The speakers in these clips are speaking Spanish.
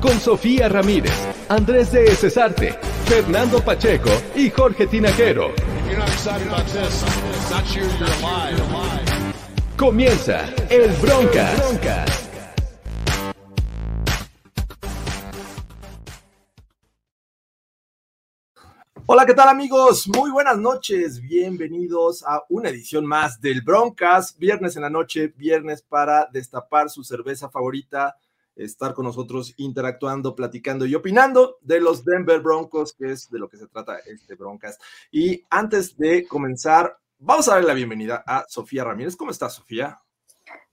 Con Sofía Ramírez, Andrés de Cesarte, Fernando Pacheco y Jorge Tinajero. Comienza el Broncas. Hola, ¿qué tal amigos? Muy buenas noches. Bienvenidos a una edición más del Broncas. Viernes en la noche, viernes para destapar su cerveza favorita, estar con nosotros interactuando, platicando y opinando de los Denver Broncos, que es de lo que se trata este Broncas. Y antes de comenzar, vamos a darle la bienvenida a Sofía Ramírez. ¿Cómo estás, Sofía?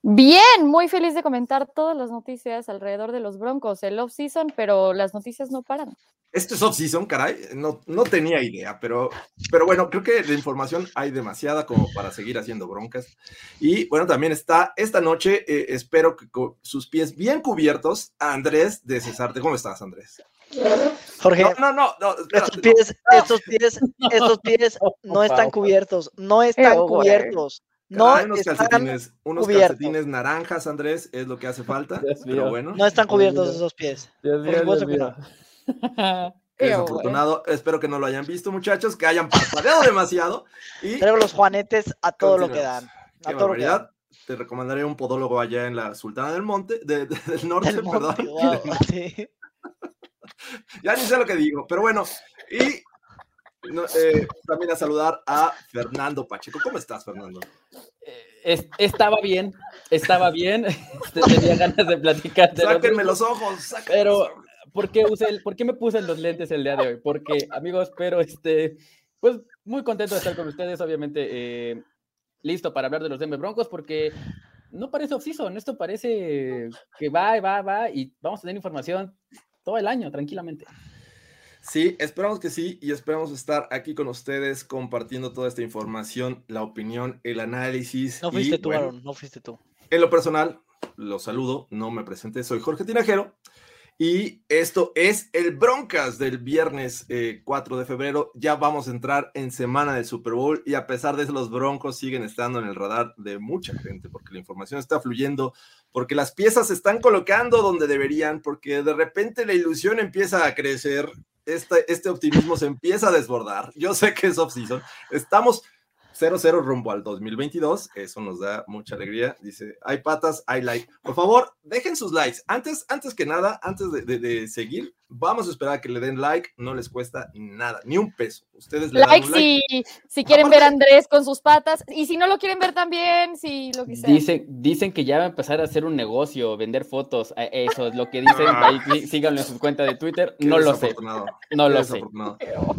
Bien, muy feliz de comentar todas las noticias alrededor de los Broncos, el off-season, pero las noticias no paran. Esto es off-season, caray. No, no tenía idea, pero, pero bueno, creo que de información hay demasiada como para seguir haciendo broncas. Y bueno, también está esta noche, eh, espero que con sus pies bien cubiertos, Andrés de Cesarte. ¿Cómo estás, Andrés? Jorge, No, no, no, no, espérate, estos no. pies, estos pies, estos pies no están cubiertos, no están Ew, no unos están, calcetines, unos cubiertos. calcetines naranjas, Andrés, es lo que hace falta. Pero bueno, no están cubiertos esos pies. Dios Por supuesto que no. desafortunado. Espero que no lo hayan visto, muchachos, que hayan parpadeado demasiado. Y Traigo los juanetes a todo lo que dan. A Qué todo lo que dan. Te recomendaré un podólogo allá en la Sultana del Monte, de- de- del norte, Del perdón. sí. Ya ni sé lo que digo, pero bueno. Y no, eh, también a saludar a Fernando Pacheco. ¿Cómo estás, Fernando? Es- estaba bien, estaba bien. este, Tenía ganas de platicar. de los Sáquenme los ojos. sáquenme Pero, los ojos. ¿por qué, usé el- ¿por qué me puse los lentes el día de hoy? Porque, amigos, pero este, pues muy contento de estar con ustedes, obviamente, eh, listo para hablar de los Denver Broncos, porque no parece off-season, esto parece que va va, va, y vamos a tener información todo el año, tranquilamente. Sí, esperamos que sí y esperamos estar aquí con ustedes compartiendo toda esta información, la opinión, el análisis. No y, fuiste tú, bueno, Aaron, no fuiste tú. En lo personal, los saludo, no me presenté, soy Jorge Tinajero y esto es el Broncas del viernes eh, 4 de febrero. Ya vamos a entrar en semana del Super Bowl y a pesar de eso los Broncos siguen estando en el radar de mucha gente porque la información está fluyendo, porque las piezas se están colocando donde deberían, porque de repente la ilusión empieza a crecer. Este, este optimismo se empieza a desbordar. Yo sé que es off-season. Estamos 0-0 rumbo al 2022. Eso nos da mucha alegría. Dice, hay patas, hay like. Por favor, dejen sus likes. Antes, antes que nada, antes de, de- de seguir, vamos a esperar a que le den like. No les cuesta nada, ni un peso. Ustedes le dan Like un like. si, si quieren ver a Andrés con sus patas y si no lo quieren ver también, si lo que sea. Dicen, dicen que ya va a empezar a hacer un negocio, vender fotos. eh, Eso es lo que dicen. Ahí sí- síganlo en su cuenta de Twitter. Qué No lo sé. No qué lo sé.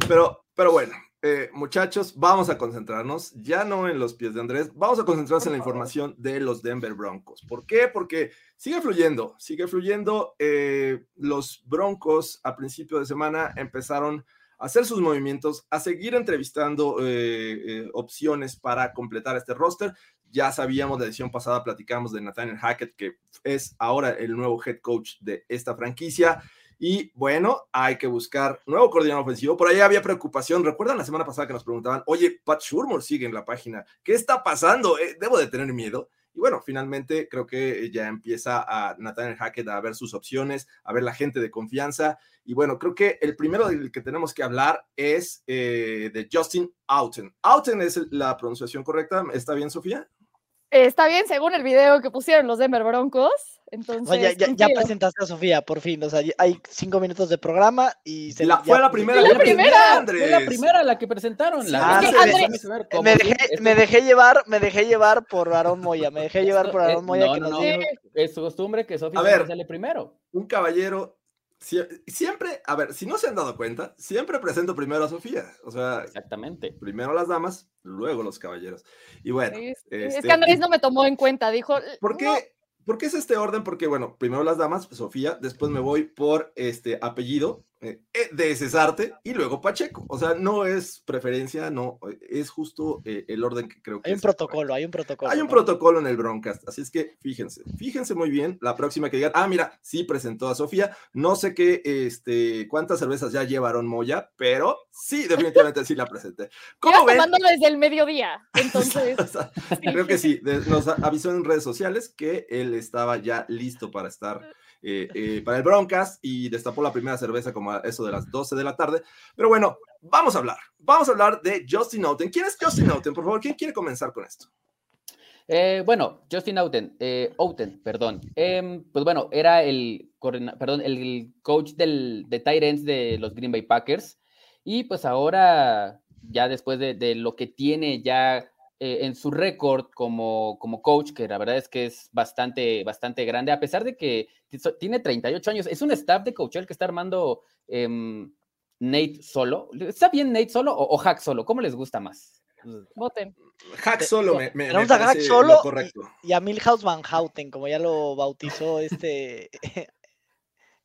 Pero, pero bueno, eh, muchachos, vamos a concentrarnos, ya no en los pies de Andrés, vamos a concentrarnos en la información de los Denver Broncos. ¿Por qué? Porque sigue fluyendo, sigue fluyendo. eh, los Broncos a principio de semana empezaron a hacer sus movimientos, a seguir entrevistando eh, opciones para completar este roster. Ya sabíamos, la edición pasada platicamos de Nathaniel Hackett, que es ahora el nuevo head coach de esta franquicia. Y bueno, hay que buscar nuevo coordinador ofensivo. Por ahí había preocupación. ¿Recuerdan la semana pasada que nos preguntaban, oye, Pat Shurmur sigue en la página? ¿Qué está pasando? Eh, ¿Debo de tener miedo? Y bueno, finalmente creo que ya empieza a Nathaniel Hackett a ver sus opciones, a ver la gente de confianza. Y bueno, creo que el primero del que tenemos que hablar es eh, de Justin Outen. Outen es la pronunciación correcta. ¿Está bien, Sofía? Eh, Está bien, según el video que pusieron los Denver Broncos. Entonces, O sea, ya, ya- ya cumplido. presentaste a Sofía, por fin. O sea, hay cinco minutos de programa y se La- ya- fue la primera. ¡Fue la que primera! Fue la primera la que presentaron. La Ah, sí, Me dejé, esto- me dejé llevar, me dejé llevar por Aarón Moya, me dejé llevar por es- Aarón Moya no, que no. Es su costumbre que Sofía A ver. sale primero. un caballero, sie- siempre, a ver, si no se han dado cuenta, siempre presento primero a Sofía. O sea, Exactamente. primero las damas, luego los caballeros. Y bueno, Es, es este, que Andrés y- no me tomó en cuenta, dijo. ¿por "No, qué? ¿Por qué es este orden? Porque, bueno, primero las damas, Sofía, después me voy por este apellido de Cesarte y luego Pacheco. O sea, no es preferencia, no, es justo eh, el orden que creo que Hay un es protocolo, hay un protocolo. Hay un ¿no? protocolo en el Broncast, así es que fíjense, fíjense muy bien la próxima que digan, ah, mira, sí presentó a Sofía, no sé qué, este, cuántas cervezas ya llevaron Moya, pero sí, definitivamente sí la presenté. ¿Cómo ven? desde el mediodía. Entonces, O sea, Creo que sí, de- nos avisó en redes sociales que él estaba ya listo para estar eh, eh, para el Broncast y destapó la primera cerveza como a eso de las 12 de la tarde. Pero bueno, vamos a hablar, vamos a hablar de Justin Outen. ¿Quién es Justin Outen? Por favor, ¿quién quiere comenzar con esto? Eh, bueno, Justin Outen, Outen, perdón. Em, pues bueno, era el, perdón, el coach del, de ends de los Green Bay Packers. Y pues ahora, ya después de, de lo que tiene ya eh, en su récord como, como coach, que la verdad es que es bastante, bastante grande, a pesar de que tiene 38 años, es un staff de coach el que está armando em, Nate solo. ¿Está bien Nate solo o, o Hack solo? ¿Cómo les gusta más? voten. Hack solo me, me, me Tenemos a Hack solo lo correcto. Y a Milhouse Van Houten, como ya lo bautizó este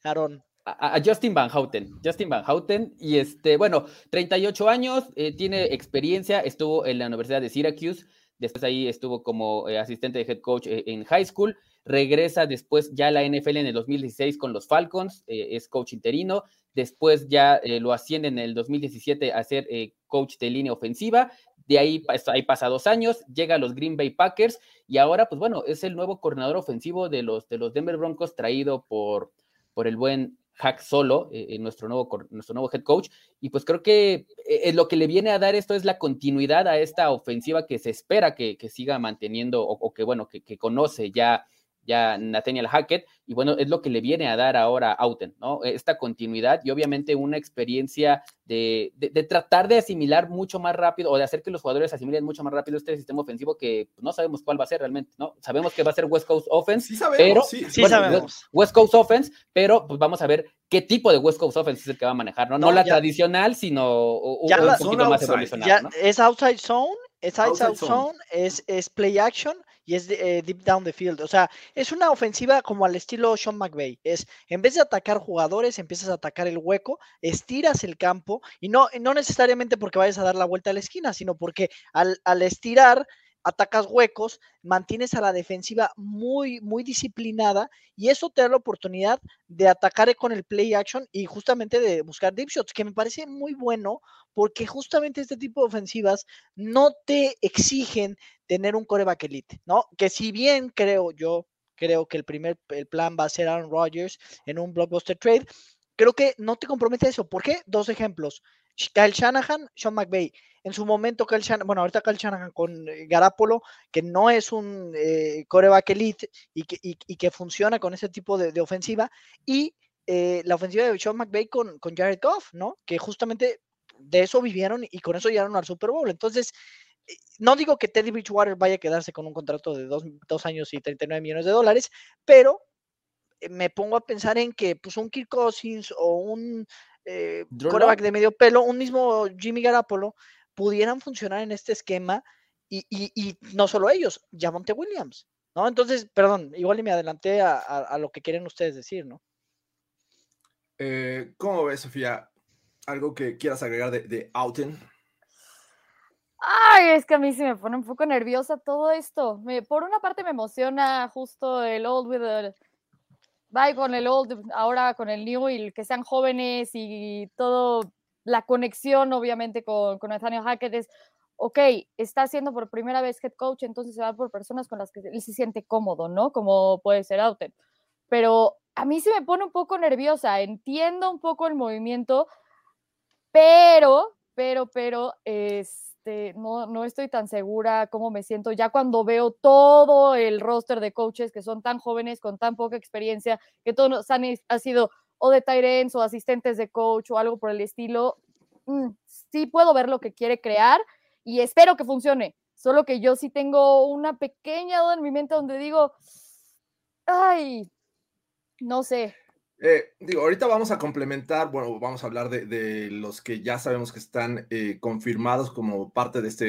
Aaron. A, a Justin Van Houten. Justin Van Houten, y este, bueno, 38 años, eh, tiene experiencia, estuvo en la Universidad de Syracuse, después ahí estuvo como eh, asistente de head coach eh, en high school, regresa después ya a la NFL en el 2016 con los Falcons, es coach interino, después ya lo ascienden en el 2017 a ser coach de línea ofensiva, de ahí, ahí pasa dos años, llega a los Green Bay Packers y ahora, pues bueno, es el nuevo coordinador ofensivo de los, de los Denver Broncos traído por, por el buen Hack Solo, eh, eh, nuestro, nuevo, nuestro nuevo head coach. Y pues creo que eh, lo que le viene a dar esto es la continuidad a esta ofensiva que se espera que, que siga manteniendo o, o que, bueno, que, que conoce ya, ya Nathaniel Hackett. Y bueno, es lo que le viene a dar ahora Auten, ¿no? Esta continuidad y obviamente una experiencia de, de, de tratar de asimilar mucho más rápido o de hacer que los jugadores asimilen mucho más rápido este sistema ofensivo que pues, no sabemos cuál va a ser realmente, ¿no? Sabemos que va a ser West Coast Offense, Sí sabemos, pero sí, Sí bueno, sabemos. West Coast Offense, pero pues vamos a ver qué tipo de West Coast Offense es el que va a manejar, ¿no? No, No, la ya- tradicional, sino ya un la- poquito más outside. evolucionado, Ya ¿no? es outside zone, es outside, Outside zone. zone, es, es play action y es eh, deep down the field. O sea, es una ofensiva como al estilo Sean McVay. Es en vez de atacar jugadores, empiezas a atacar el hueco, estiras el campo y no, no necesariamente porque vayas a dar la vuelta a la esquina, sino porque al, al estirar atacas huecos, mantienes a la defensiva muy, muy disciplinada y eso te da la oportunidad de atacar con el play action y justamente de buscar deep shots, que me parece muy bueno porque justamente este tipo de ofensivas no te exigen tener un coreback elite, ¿no? Que si bien creo yo, creo que el primer el plan va a ser Aaron Rodgers en un blockbuster trade, creo que no te compromete eso. ¿Por qué? Dos ejemplos. Kyle Shanahan, Sean McVay. En su momento, Kyle Shanahan, bueno, ahorita Kyle Shanahan con eh, Garapolo, que no es un eh, coreback elite y que, y- que funciona con ese tipo de, ofensiva. Y eh, la ofensiva de Sean McVay con, con Jared Goff, ¿no? Que justamente de eso vivieron y con eso llegaron al Super Bowl. Entonces, eh, no digo que Teddy Bridgewater vaya a quedarse con un contrato de dos, dos años y 39 millones de dólares, pero me pongo a pensar en que pues un Kirk Cousins o un eh, quarterback de medio pelo, un mismo Jimmy Garapolo, pudieran funcionar en este esquema y, y- y no solo ellos, Javonte Williams, ¿no? Entonces, perdón, igual y me adelanté a, a- a lo que quieren ustedes decir, ¿no? Eh, ¿Cómo ves, Sofía? ¿Algo que quieras agregar de, de Outen? Ay, es que a mí sí me pone un poco nerviosa todo esto. Me- por una parte me emociona justo el old with the bye con el old, ahora con el new y que sean jóvenes y todo la conexión obviamente con, con Nathaniel Hackett es, ok, está haciendo por primera vez head coach, entonces se va por personas con las que él se siente cómodo, ¿no? Como puede ser Outen. Pero a mí sí me pone un poco nerviosa, entiendo un poco el movimiento, pero, pero, pero, este, no, no estoy tan segura cómo me siento ya cuando veo todo el roster de coaches que son tan jóvenes, con tan poca experiencia, que todos han, sido o de ends o asistentes de coach o algo por el estilo. Mm, sí puedo ver lo que quiere crear y espero que funcione. Solo que yo sí tengo una pequeña duda en mi mente donde digo, ay, no sé, Eh, digo, ahorita vamos a complementar, bueno, vamos a hablar de, los que ya sabemos que están eh, confirmados como parte de este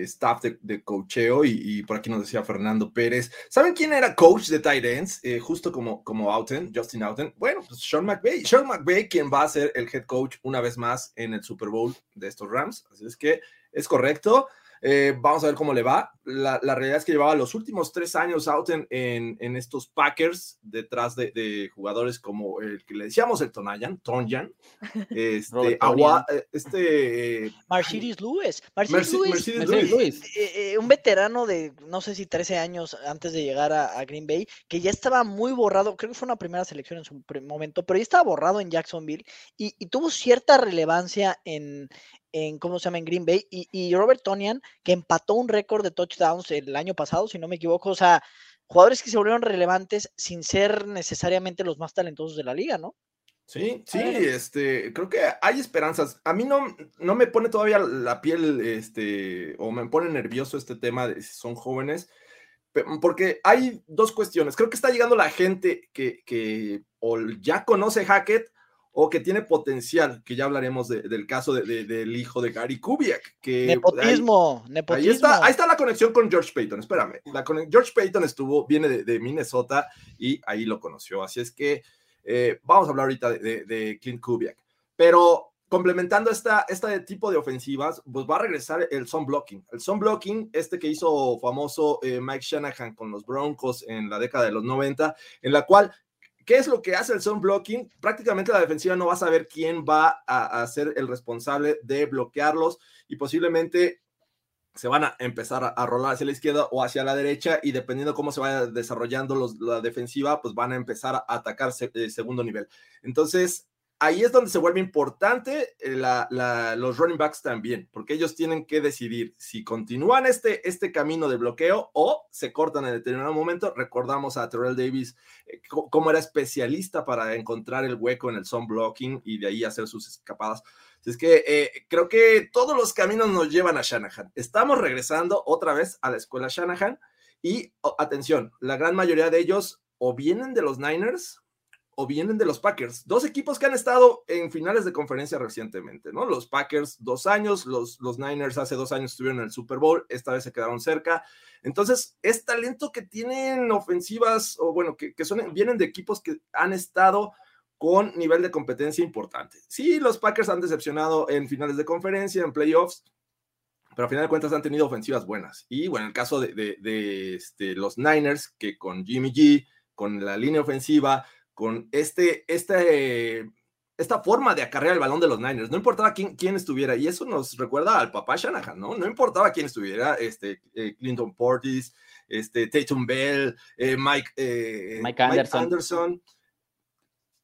eh, staff de, de coacheo y, por aquí nos decía Fernando Pérez. ¿Saben quién era coach de tight ends? justo como, como Outen, Justin Outen. Bueno, pues Sean McVay. Sean McVay, quien va a ser el head coach una vez más en el Super Bowl de estos Rams. Así es que es correcto. Eh, vamos a ver cómo le va. La, la, realidad es que llevaba los últimos tres años out en, en, en estos Packers, detrás de, de, jugadores como el que le decíamos el Tonayan, Tonyan, este, Agua, este Marciris Lewis. Marciris Lewis, Lewis. Lewis. Eh, eh, un veterano de no sé si 13 años antes de llegar a, a, Green Bay, que ya estaba muy borrado, creo que fue una primera selección en su momento, pero ya estaba borrado en Jacksonville y, y tuvo cierta relevancia en, en, ¿cómo se llama? En Green Bay. Y, y Robert Tonian, que empató un récord de touchdowns el año pasado, si no me equivoco. O sea, jugadores que se volvieron relevantes sin ser necesariamente los más talentosos de la liga, ¿no? Sí, sí, este, creo que hay esperanzas. A mí no, no me pone todavía la piel, este, o me pone nervioso este tema de si son jóvenes, porque hay dos cuestiones. Creo que está llegando la gente que, que o ya conoce Hackett o que tiene potencial, que ya hablaremos de, del caso de, de, del hijo de Gary Kubiak. Que nepotismo, ahí, nepotismo. Ahí está, ahí está la conexión con George Payton, espérame. La, George Payton estuvo, viene de, Minnesota y ahí lo conoció. Así es que eh, vamos a hablar ahorita de, Clint Kubiak. Pero complementando esta, este tipo de ofensivas, pues va a regresar el zone blocking. El zone blocking, este que hizo famoso eh, Mike Shanahan con los Broncos en la década de los 90, en la cual ¿Qué es lo que hace el zone blocking? Prácticamente la defensiva no va a saber quién va a, ser el responsable de bloquearlos y posiblemente se van a empezar a, rolar hacia la izquierda o hacia la derecha y dependiendo cómo se vaya desarrollando los, la defensiva, pues van a empezar a atacar eh, segundo nivel. Entonces, ahí es donde se vuelve importante eh, los running backs también, porque ellos tienen que decidir si continúan este, este camino de bloqueo o se cortan en determinado momento. Recordamos a Terrell Davis eh, como era especialista para encontrar el hueco en el zone blocking y de ahí hacer sus escapadas. Es que eh, creo que todos los caminos nos llevan a Shanahan. Estamos regresando otra vez a la escuela Shanahan y atención, la gran mayoría de ellos o vienen de los Niners o vienen de los Packers. Dos equipos que han estado en finales de conferencia recientemente, ¿no? Los Packers dos años, los, los Niners hace dos años estuvieron en el Super Bowl, esta vez se quedaron cerca. Entonces, es talento que tienen ofensivas, o bueno, que, que son, vienen de equipos que han estado con nivel de competencia importante. Sí, los Packers han decepcionado en finales de conferencia, en playoffs, pero a final de cuentas han tenido ofensivas buenas. Y bueno, en el caso de, de, de este, los Niners, que con Jimmy G, con la línea ofensiva, con este, este, esta forma de acarrear el balón de los Niners. No importaba quién, quién estuviera, y eso nos recuerda al papá Shanahan, ¿no? No importaba quién estuviera, este, eh, Clinton Portis, este, Tatum Bell, eh, Mike, eh, Mike, Anderson. Mike, Anderson.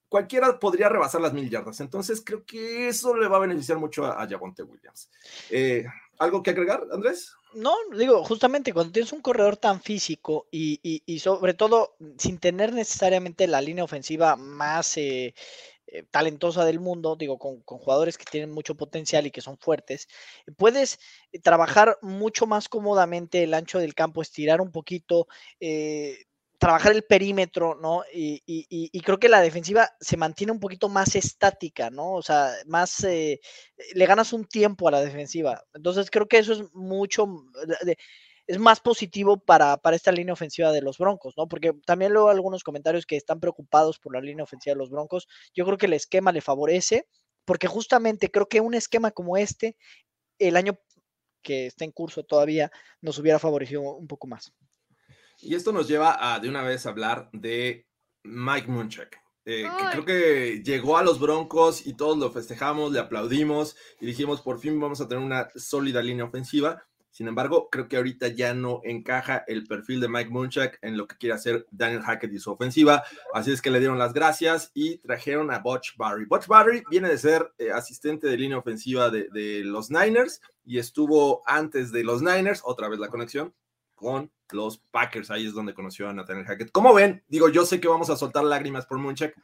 Cualquiera podría rebasar las mil yardas. Entonces, creo que eso le va a beneficiar mucho a, a Javonte Williams. Eh, ¿Algo que agregar, Andrés? No, digo, justamente cuando tienes un corredor tan físico y, y, sobre todo sin tener necesariamente la línea ofensiva más eh, eh, talentosa del mundo, digo, con, con, jugadores que tienen mucho potencial y que son fuertes, puedes trabajar mucho más cómodamente el ancho del campo, estirar un poquito, eh, trabajar el perímetro, ¿no? Y, creo que la defensiva se mantiene un poquito más estática, ¿no? O sea, más, eh, le ganas un tiempo a la defensiva. Entonces creo que eso es mucho, es más positivo para, para, esta línea ofensiva de los Broncos, ¿no? Porque también luego algunos comentarios que están preocupados por la línea ofensiva de los Broncos. Yo creo que el esquema le favorece, porque justamente creo que un esquema como este, el año que está en curso todavía, nos hubiera favorecido un poco más. Y esto nos lleva a de una vez hablar de Mike Munchak, eh, que creo que llegó a los Broncos y todos lo festejamos, le aplaudimos y dijimos por fin vamos a tener una sólida línea ofensiva. Sin embargo, creo que ahorita ya no encaja el perfil de Mike Munchak en lo que quiere hacer Daniel Hackett y su ofensiva. Así es que le dieron las gracias y trajeron a Butch Barry. Butch Barry viene de ser eh, asistente de línea ofensiva de, de los Niners y estuvo antes de los Niners, otra vez la conexión, con los Packers. Ahí es donde conoció a Nathaniel Hackett. ¿Cómo ven? Digo, yo sé que vamos a soltar lágrimas por Munchak,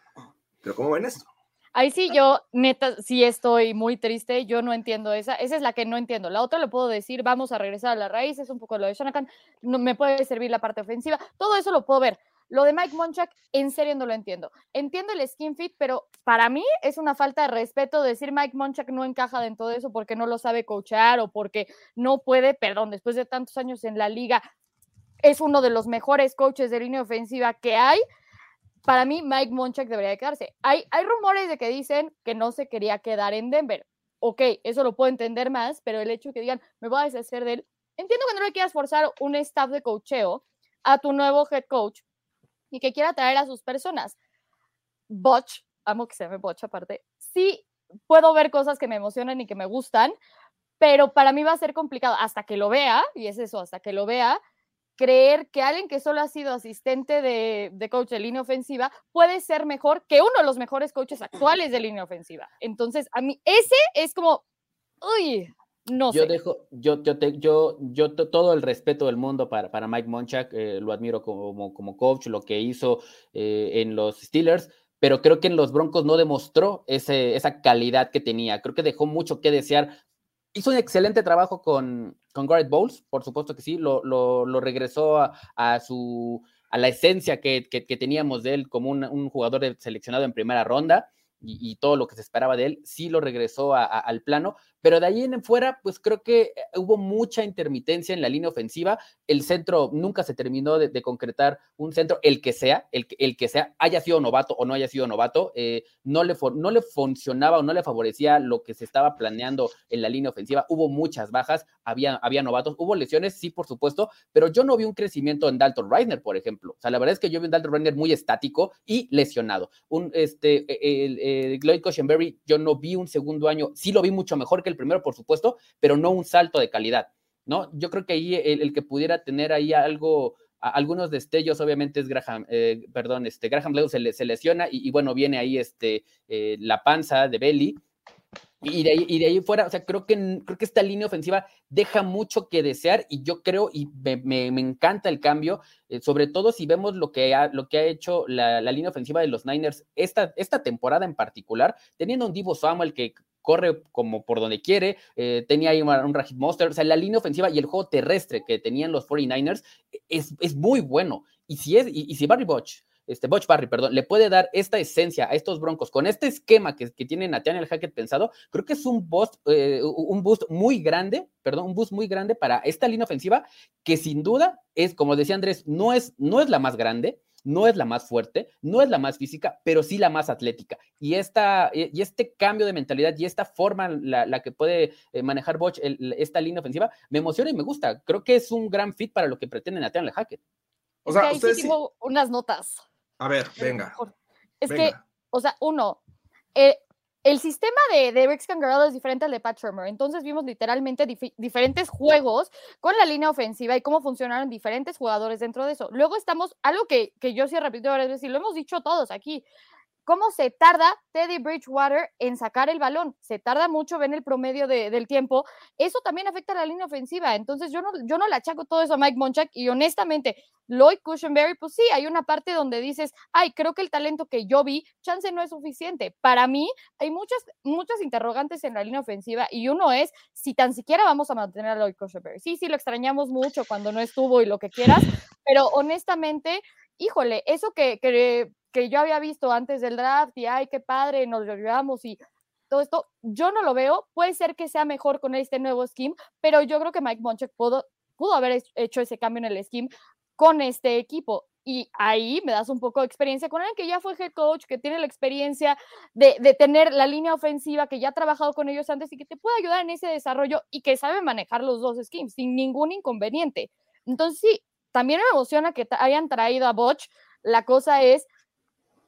pero ¿cómo ven esto? Ahí sí, yo neta sí estoy muy triste, yo no entiendo esa, esa es la que no entiendo. La otra le puedo decir, vamos a regresar a la raíz, es un poco lo de Shanahan, no, me puede servir la parte ofensiva, todo eso lo puedo ver. Lo de Mike Monchak, en serio no lo entiendo. Entiendo el skin fit, pero para mí es una falta de respeto decir Mike Monchak no encaja dentro de eso porque no lo sabe coachar o porque no puede, perdón, después de tantos años en la liga, es uno de los mejores coaches de línea ofensiva que hay. Para mí, Mike Monchak debería quedarse. Hay, hay rumores de que dicen que no se quería quedar en Denver. Ok, eso lo puedo entender más, pero el hecho de que digan, me voy a deshacer de él, entiendo que no le quieras forzar un staff de coacheo a tu nuevo head coach y que quiera traer a sus personas. Botch, amo que se me Botch aparte, sí puedo ver cosas que me emocionan y que me gustan, pero para mí va a ser complicado hasta que lo vea, y es eso, hasta que lo vea, creer que alguien que solo ha sido asistente de, de, coach de línea ofensiva puede ser mejor que uno de los mejores coaches actuales de línea ofensiva. Entonces, a mí ese es como, uy, no yo sé. dejo, yo, yo, te, yo, yo todo el respeto del mundo para, para Mike Monchak, eh, lo admiro como, como coach, lo que hizo eh, en los Steelers, pero creo que en los Broncos no demostró ese, esa calidad que tenía. Creo que dejó mucho que desear. Hizo un excelente trabajo con, con Garrett Bowles, por supuesto que sí, lo, lo, lo regresó a, a, su, a la esencia que, que, que teníamos de él como un, un jugador seleccionado en primera ronda. Y, y, todo lo que se esperaba de él, sí lo regresó a, a, al plano, pero de ahí en fuera, pues creo que eh, hubo mucha intermitencia en la línea ofensiva. El centro nunca se terminó de, concretar un centro, el que sea, el, el, que sea, haya sido novato o no haya sido novato, eh, no, le no le funcionaba o no le favorecía lo que se estaba planeando en la línea ofensiva. Hubo muchas bajas, había, había novatos, hubo lesiones, sí, por supuesto, pero yo no vi un crecimiento en Dalton Reisner, por ejemplo. O sea, la verdad es que yo vi un Dalton Reisner muy estático y lesionado. Un, este, el, el Lloyd Cushenberry, yo no vi un segundo año, sí lo vi mucho mejor que el primero, por supuesto, pero no un salto de calidad, ¿no? Yo creo que ahí el, que pudiera tener ahí algo, algunos destellos, obviamente es Graham, eh, perdón, este, Graham Bleu se, le, lesiona y, y, bueno, viene ahí este, eh, la panza de Belly. Y de, ahí, y de ahí fuera, o sea, creo que, creo que esta línea ofensiva deja mucho que desear y yo creo y me, me, me encanta el cambio, eh, sobre todo si vemos lo que ha, lo que ha hecho la, la, línea ofensiva de los Niners esta, esta temporada en particular, teniendo un Divo Samuel que corre como por donde quiere, eh, tenía ahí un Rajid Monster, o sea, la línea ofensiva y el juego terrestre que tenían los 49ers es, es muy bueno. Y si, es, y, y si Barry Botch, este Butch Barry, perdón, le puede dar esta esencia a estos broncos con este esquema que, que tiene Nathaniel Hackett pensado, creo que es un boost, eh, un boost muy grande, perdón, un boost muy grande para esta línea ofensiva que sin duda es, como decía Andrés, no es, no es la más grande, no es la más fuerte, no es la más física, pero sí la más atlética. Y, esta, y este cambio de mentalidad y esta forma, la, la que puede eh, manejar Bosch, el, esta línea ofensiva, me emociona y me gusta. Creo que es un gran fit para lo que pretende Nathaniel Hackett. O sea, es que ahí sí tengo sí... unas notas. A ver, venga. Es venga. que, o sea, uno, eh, el sistema de, de Rex Kangaroo es diferente al de Pat Shermer. Entonces vimos literalmente dif diferentes juegos con la línea ofensiva y cómo funcionaron diferentes jugadores dentro de eso. Luego estamos, algo que, que yo sí he repetido varias veces y lo hemos dicho todos aquí, cómo se tarda Teddy Bridgewater en sacar el balón. Se tarda mucho, ven el promedio de, del tiempo. Eso también afecta a la línea ofensiva. Entonces, yo no, yo no le achaco todo eso a Mike Monchak y honestamente, Lloyd Cushenberry, pues sí, hay una parte donde dices, ay, creo que el talento que yo vi, chance no es suficiente. Para mí, hay muchas, muchas interrogantes en la línea ofensiva y uno es si tan siquiera vamos a mantener a Lloyd Cushenberry. Sí, sí, lo extrañamos mucho cuando no estuvo y lo que quieras, pero honestamente, híjole, eso que, que que yo había visto antes del draft y ay, qué padre, nos lo ayudamos y todo esto, yo no lo veo. Puede ser que sea mejor con este nuevo scheme, pero yo creo que Mike Monchek pudo, pudo haber hecho ese cambio en el scheme con este equipo. Y ahí me das un poco de experiencia con él, que ya fue head coach, que tiene la experiencia de, de, tener la línea ofensiva, que ya ha trabajado con ellos antes y que te puede ayudar en ese desarrollo y que sabe manejar los dos schemes sin ningún inconveniente. Entonces, sí, también me emociona que hayan traído a Botch. La cosa es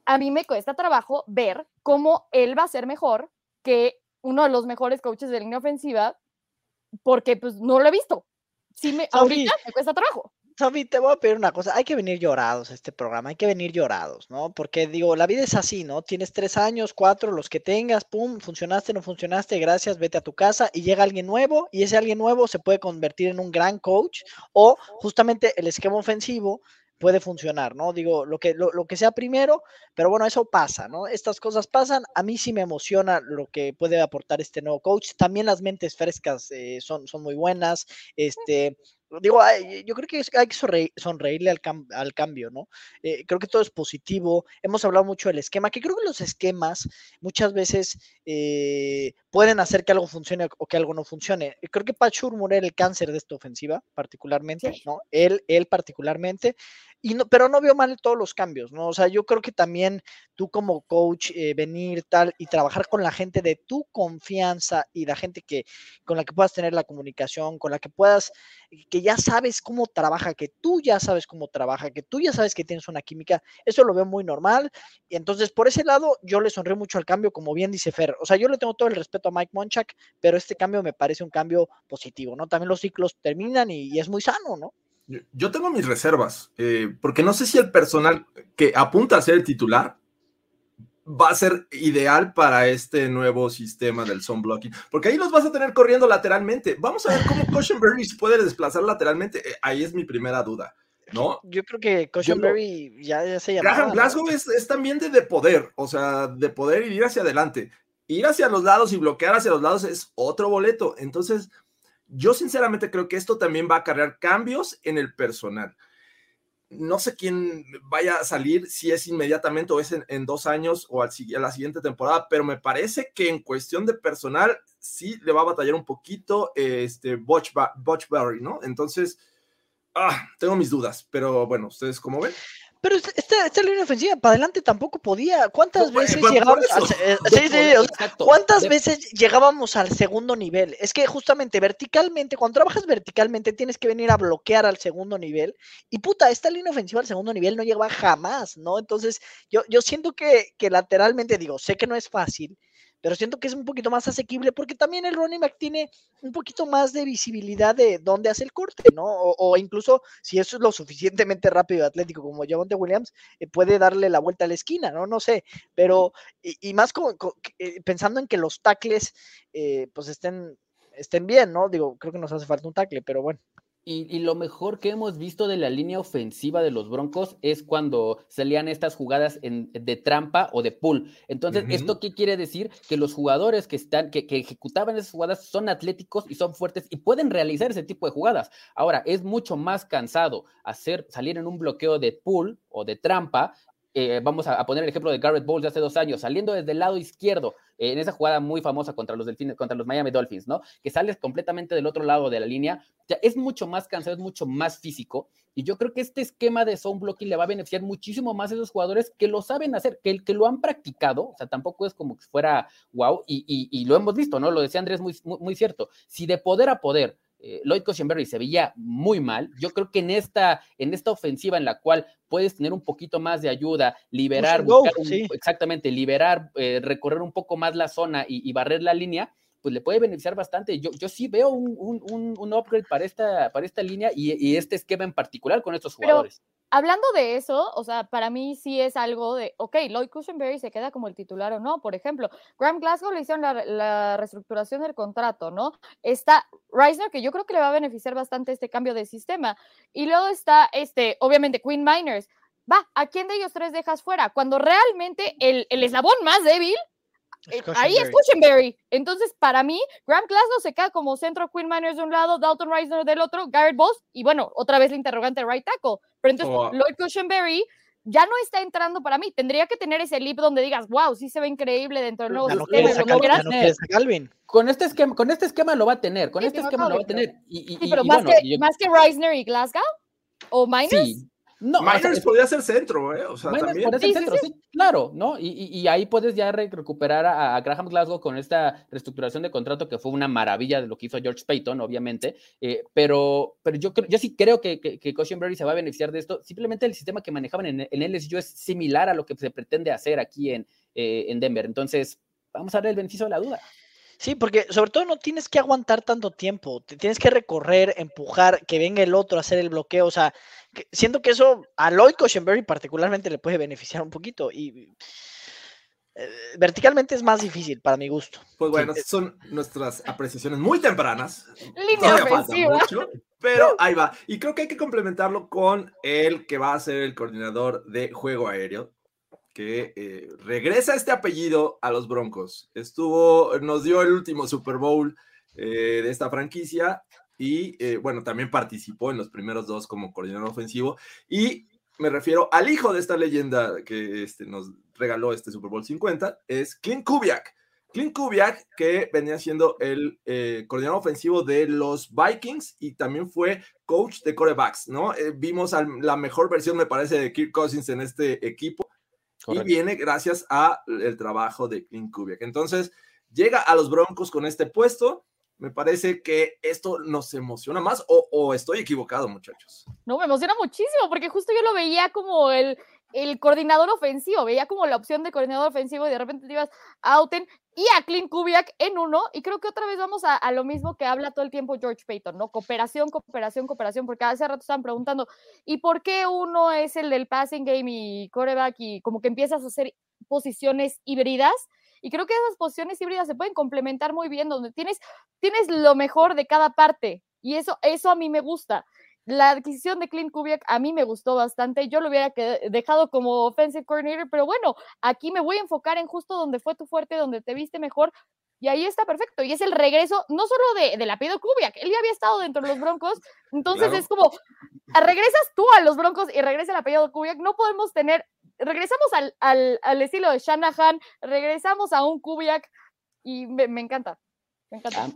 a mí me cuesta trabajo ver cómo él va a ser mejor que uno de los mejores coaches de línea ofensiva, porque pues no lo he visto. Sí me, ahorita me cuesta trabajo. Sofi, te voy a pedir una cosa, hay que venir llorados a este programa, hay que venir llorados, ¿no? Porque digo, la vida es así, ¿no? Tienes tres años, cuatro, los que tengas, pum, funcionaste, no funcionaste, gracias, vete a tu casa y llega alguien nuevo y ese alguien nuevo se puede convertir en un gran coach o justamente el esquema ofensivo puede funcionar, ¿no? Digo, lo que, lo, lo, que sea primero, pero bueno, eso pasa, ¿no? Estas cosas pasan. A mí sí me emociona lo que puede aportar este nuevo coach. También las mentes frescas eh, son, son muy buenas. Este, Digo, yo creo que hay que sonreírle al, al cambio, ¿no? Eh, creo que todo es positivo. Hemos hablado mucho del esquema, que creo que los esquemas muchas veces eh, pueden hacer que algo funcione o que algo no funcione. Creo que Pachur era el cáncer de esta ofensiva, particularmente, ¿no? Él, él particularmente no, pero no veo mal todos los cambios, ¿no? O sea, yo creo que también tú como coach, eh, venir tal y trabajar con la gente de tu confianza y la gente que con la que puedas tener la comunicación, con la que puedas, que ya sabes cómo trabaja, que tú ya sabes cómo trabaja, que tú ya sabes que tienes una química, eso lo veo muy normal. Y entonces, por ese lado, yo le sonrío mucho al cambio, como bien dice Fer. O sea, yo le tengo todo el respeto a Mike Monchak, pero este cambio me parece un cambio positivo, ¿no? También los ciclos terminan y es muy sano, ¿no? Yo tengo mis reservas, eh, porque no sé si el personal que apunta a ser el titular va a ser ideal para este nuevo sistema del zone blocking, porque ahí los vas a tener corriendo lateralmente. Vamos a ver cómo Cushenberry puede desplazar lateralmente. Eh, ahí es mi primera duda. ¿no? Yo creo que Cushenberry ya, se llama. Graham Glasgow es, es, también de, de, poder, o sea, de poder ir hacia adelante. Ir hacia los lados y bloquear hacia los lados es otro boleto. Entonces, yo sinceramente creo que esto también va a acarrear cambios en el personal. No sé quién vaya a salir, si es inmediatamente o es en, dos años o al, a la siguiente temporada, pero me parece que en cuestión de personal sí le va a batallar un poquito este Butch, Barry, ¿no? Entonces, ah, tengo mis dudas, pero bueno, ¿ustedes cómo ven? Pero esta, esta línea ofensiva para adelante tampoco podía. ¿Cuántas veces llegábamos sí, sí, ¿cuántas veces llegábamos al segundo nivel? Es que justamente verticalmente, cuando trabajas verticalmente, tienes que venir a bloquear al segundo nivel. Y puta, esta línea ofensiva al segundo nivel no llega jamás, ¿no? Entonces, yo, yo siento que, que lateralmente, digo, sé que no es fácil, pero siento que es un poquito más asequible porque también el running back tiene un poquito más de visibilidad de dónde hace el corte, ¿no? O, incluso si eso es lo suficientemente rápido y atlético como Javonte Williams, eh, puede darle la vuelta a la esquina, ¿no? No sé, pero y, más eh, pensando en que los tackles eh, pues estén, estén bien, ¿no? Digo, creo que nos hace falta un tackle, pero bueno. Y, lo mejor que hemos visto de la línea ofensiva de los Broncos es cuando salían estas jugadas de trampa o de pull. Entonces, ¿esto qué quiere decir? Que los jugadores que están, que, ejecutaban esas jugadas son atléticos y son fuertes y pueden realizar ese tipo de jugadas. Ahora, es mucho más cansado hacer, salir en un bloqueo de pull o de trampa eh, vamos a, poner el ejemplo de Garrett Bowles de hace dos años, saliendo desde el lado izquierdo, eh, en esa jugada muy famosa contra los delfines, contra los Miami Dolphins, ¿no? Que sales completamente del otro lado de la línea, es mucho más cansado, es mucho más físico, y yo creo que este esquema de zone blocking le va a beneficiar muchísimo más a esos jugadores que lo saben hacer, que, que lo han practicado, o sea, tampoco es como que fuera wow, y, lo hemos visto, ¿no? Lo decía Andrés muy, muy cierto, si de poder a poder eh, Lloyd Cushenberry se veía muy mal. Yo creo que en esta, en esta ofensiva en la cual puedes tener un poquito más de ayuda, liberar, exactamente, liberar, eh, recorrer un poco más la zona y, barrer la línea, pues le puede beneficiar bastante. Yo, yo sí veo un, upgrade para esta, para esta línea y, este esquema en particular con estos jugadores hablando de eso, o sea, para mí sí es algo de, ok, Lloyd Cushenberry se queda como el titular o no, por ejemplo, Graham Glasgow le hicieron la, reestructuración del contrato, ¿no? Está Reisner, que yo creo que le va a beneficiar bastante este cambio de sistema, y luego está, este, obviamente, Queen Miners. Va, ¿a quién de ellos tres dejas fuera? Cuando realmente el, el eslabón más débil eh, ahí es Cushenberry. Entonces, para mí, Graham Glasgow se queda como centro Queen Miners de un lado, Dalton Reisner del otro, Garrett Boss, y bueno, otra vez la interrogante right tackle. Pero entonces, oh. Lloyd Cushenberry ya no está entrando para mí. Tendría que tener ese lip donde digas, wow, sí se ve increíble dentro del nuevo sistema. con este esquema, con este esquema lo va a tener, con este esquema lo va a tener. Y, pero más, que, más que Reisner y Glasgow o Miners. No, Miners podría ser centro, ¿eh? O sea, también. Ser centro, sí, claro, ¿no? Y, y, ahí puedes ya recuperar a, Graham Glasgow con esta reestructuración de contrato que fue una maravilla de lo que hizo George Payton, obviamente. Eh, pero, pero yo, yo sí creo que, que, que se va a beneficiar de esto. Simplemente el sistema que manejaban en, en LSU es similar a lo que se pretende hacer aquí en, eh, en Denver. Entonces, vamos a ver el beneficio de la duda. Sí, porque sobre todo no tienes que aguantar tanto tiempo, te tienes que recorrer, empujar, que venga el otro a hacer el bloqueo, o sea, siento que eso a Lloyd Cushenberry particularmente le puede beneficiar un poquito y eh, verticalmente es más difícil para mi gusto. Pues bueno, son nuestras apreciaciones muy tempranas. Línea mucho, pero ahí va. Y creo que hay que complementarlo con el que va a ser el coordinador de juego aéreo, que eh, regresa este apellido a los Broncos. Estuvo, nos dio el último Super Bowl eh, de esta franquicia y eh, bueno, también participó en los primeros dos como coordinador ofensivo y me refiero al hijo de esta leyenda que este, nos regaló este Super Bowl 50, es Clint Kubiak. Clint Kubiak, que venía siendo el eh, coordinador ofensivo de los Vikings y también fue coach de corebacks, ¿no? Vimos la mejor versión, me parece, de Kirk Cousins en este equipo y viene gracias al trabajo de Clint Kubiak. Entonces, llega a los Broncos con este puesto me parece que esto nos emociona más o, estoy equivocado, muchachos. No, me emociona muchísimo porque justo yo lo veía como el, el coordinador ofensivo, veía como la opción de coordinador ofensivo y de repente te ibas a Auten y a Clint Kubiak en uno y creo que otra vez vamos a, lo mismo que habla todo el tiempo George Payton, ¿no? Cooperación, cooperación, cooperación, porque hace rato estaban preguntando, ¿y por qué uno es el del passing game y coreback y como que empiezas a hacer posiciones híbridas? Y creo que esas posiciones híbridas se pueden complementar muy bien, donde tienes, tienes lo mejor de cada parte. Y eso, eso a mí me gusta. La adquisición de Clint Kubiak a mí me gustó bastante. Yo lo hubiera dejado como offensive coordinator, pero bueno, aquí me voy a enfocar en justo donde fue tu fuerte, donde te viste mejor. Y ahí está perfecto. Y es el regreso, no solo de, del apellido Kubiak, él ya había estado dentro de los Broncos. Entonces es como, regresas tú a los Broncos y regresa el apellido Kubiak. No podemos tener regresamos al, al, estilo de Shanahan, regresamos a un Kubiak y me, encanta. Me encanta. Ah,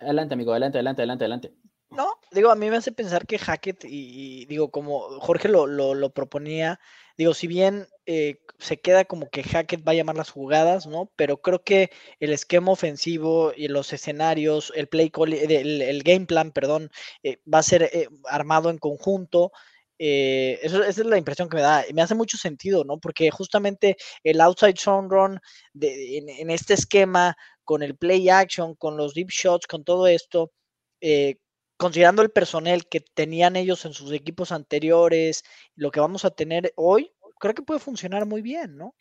adelante, amigo, adelante, adelante, adelante, adelante. No, digo, a mí me hace pensar que Hackett, y, digo, como Jorge lo, lo, proponía, digo, si bien eh, se queda como que Hackett va a llamar las jugadas, ¿no? Pero creo que el esquema ofensivo y los escenarios, el play call, el, game plan, perdón, eh, va a ser eh, armado en conjunto. Eh, eso, esa es la impresión que me da. Me hace mucho sentido, ¿no? Porque justamente el outside zone run de, en, este esquema, con el play action, con los deep shots, con todo esto, eh, considerando el personal que tenían ellos en sus equipos anteriores, lo que vamos a tener hoy, creo que puede funcionar muy bien, ¿no?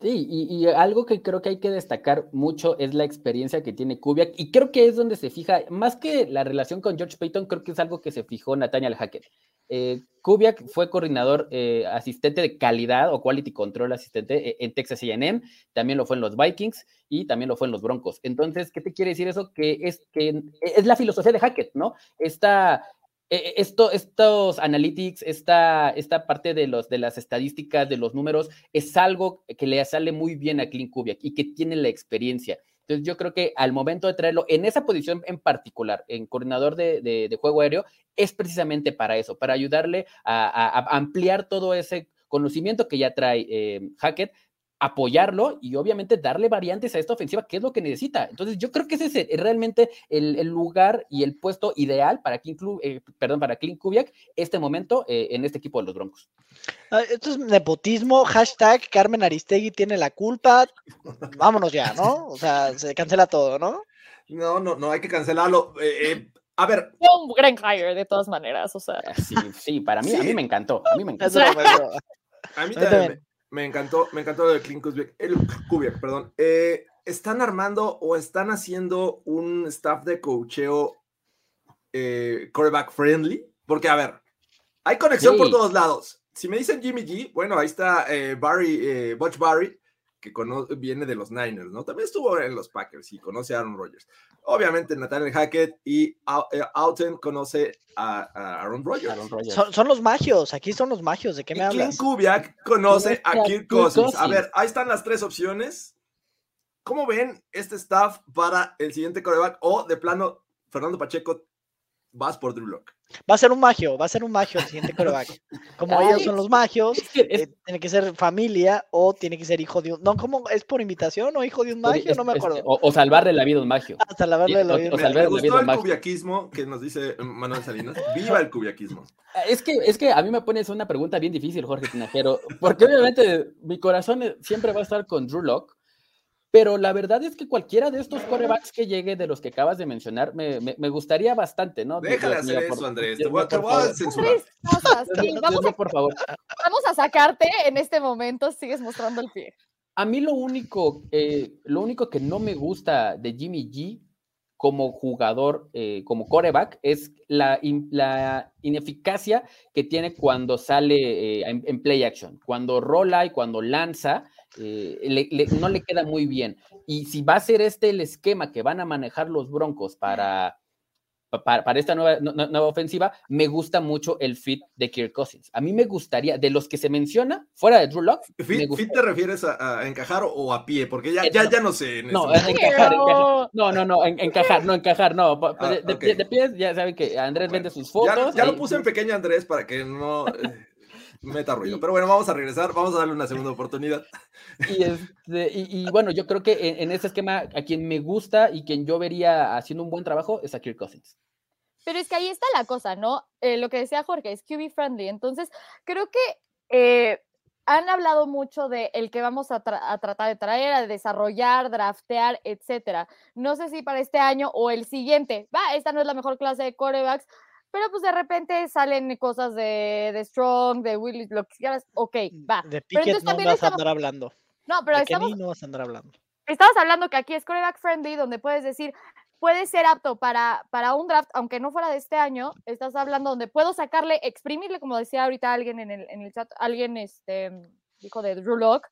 Sí, y, algo que creo que hay que destacar mucho es la experiencia que tiene Kubiak, y creo que es donde se fija, más que la relación con George Payton, creo que es algo que se fijó Nathaniel Hackett. Eh, Kubiak fue coordinador eh, asistente de calidad o quality control asistente eh, en Texas AM, también lo fue en los Vikings y también lo fue en los Broncos. Entonces, ¿qué te quiere decir eso? Que es, que es la filosofía de Hackett, ¿no? Esta, esto, estos analytics, esta, esta parte de, los, de las estadísticas, de los números, es algo que le sale muy bien a Clint Kubiak y que tiene la experiencia. Entonces yo creo que al momento de traerlo en esa posición en particular, en coordinador de, juego aéreo, es precisamente para eso, para ayudarle a, ampliar todo ese conocimiento que ya trae eh, Hackett apoyarlo y obviamente darle variantes a esta ofensiva, que es lo que necesita. Entonces, yo creo que ese es eh, realmente el, lugar y el puesto ideal para Clint, eh, perdón, para Clint Kubiak este momento eh, en este equipo de los Broncos. Ah, esto es nepotismo, hashtag Carmen Aristegui tiene la culpa. Vámonos ya, ¿no? O sea, se cancela todo, ¿no? No, no, no hay que cancelarlo. a ver. Un gran hire, de todas maneras, o sea. Sí, sí, para mí, a mí me encantó. A mí me encantó. a mí también. Me encantó, me encantó lo de Clint Kubiak, el Kubiak, perdón. Eh, ¿Están armando o están haciendo un staff de cocheo eh, quarterback friendly? Porque, a ver, hay conexión por todos lados. Si me dicen Jimmy G, bueno, ahí está eh, Barry, eh, Butch Barry, que viene de los Niners, ¿no? También estuvo en los Packers y conoce a Aaron Rodgers. Obviamente Nathaniel Hackett y Alton eh, conoce a, Aaron Rodgers. Son, los magios, aquí son los magios, ¿de qué me y hablas? Clint Kubiak conoce a Kirk Cousins. A ver, ahí están las tres opciones. ¿Cómo ven este staff para el siguiente coreback? O de plano, Fernando Pacheco, vas por Drew Locke. Va a ser un magio, va a ser un magio el siguiente coreback. Como ellos son los magios, eh, tiene que ser familia o tiene que ser hijo de un. No, ¿cómo es por invitación o hijo de un magio? No me acuerdo. O, salvarle la vida a un magio. Ah, salvarle la vida. O, salvarle me gustó el cubiaquismo que nos dice Manuel Salinas. ¡Viva el cubiaquismo! Es que, es que a mí me pones una pregunta bien difícil, Jorge Tinajero, porque obviamente mi corazón siempre va a estar con Drew Locke pero la verdad es que cualquiera de estos corebacks que llegue de los que acabas de mencionar me, me, gustaría bastante, ¿no? Déjale hacer eso, Andrés. Te voy, a censurar. vamos, a, por favor. vamos a sacarte en este momento, sigues mostrando el pie. A mí lo único, eh, lo único que no me gusta de Jimmy G como jugador, eh, como coreback, es la, la, ineficacia que tiene cuando sale eh, en, en, play action, cuando rola y cuando lanza eh, no le queda muy bien. Y si va a ser este el esquema que van a manejar los Broncos para, para, para esta nueva, nu- nu- nueva ofensiva, me gusta mucho el fit de Kirk Cousins. A mí me gustaría, de los que se menciona, fuera de Drew Lock, ¿Fit, fit te refieres a, a encajar o, a pie? Porque ya, ya, no. ya no sé. en No, encajar, encajar. No, no, no, en- encajar, no, encajar, no. Ah, de, de ok. pie- de pies, ya saben que Andrés vende sus Ya, fotos. ya lo ahí- puse en pequeño Andrés para que no eh, meta ruido. Pero bueno, vamos a regresar, vamos a darle una segunda oportunidad. Y, este, y, y bueno, yo creo que en, en ese esquema, a quien me gusta y quien yo vería haciendo un buen trabajo es a Kirk Cousins. Pero es que ahí está la cosa, ¿no? Eh, lo que decía Jorge es QB friendly. Entonces, creo que eh, han hablado mucho de el que vamos a, tra- a tratar de traer, a desarrollar, draftear, etcétera. No sé si para este año o el siguiente. Va, esta no es la mejor clase de corebacks, pero pues de repente salen cosas de, de Strong, de Willis, lo que quieras. Ok, va. De Pero Pickett entonces no vas a andar hablando. No, pero De estamos, no vas a andar hablando. estamos hablando que aquí es coreback friendly, donde puedes decir, puede ser apto para, para un draft, aunque no fuera de este año, estás hablando donde puedo sacarle, exprimirle, como decía ahorita alguien en el, en el chat, alguien este, dijo de Drew Lock.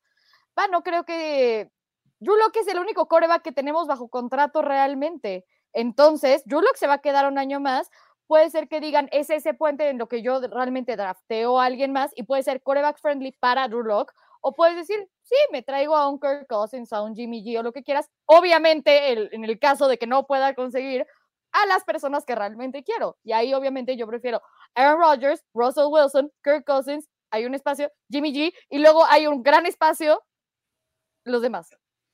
Va, no creo que Drew Lock es el único coreback que tenemos bajo contrato realmente. Entonces, Drew se va a quedar un año más. Puede ser que digan, es ese puente en lo que yo realmente drafteo a alguien más y puede ser coreback friendly para Drew Lock. O puedes decir, sí, me traigo a un Kirk Cousins, a un Jimmy G o lo que quieras. Obviamente, el- en el caso de que no pueda conseguir a las personas que realmente quiero. Y ahí, obviamente, yo prefiero Aaron Rodgers, Russell Wilson, Kirk Cousins, hay un espacio, Jimmy G, y luego hay un gran espacio, los demás.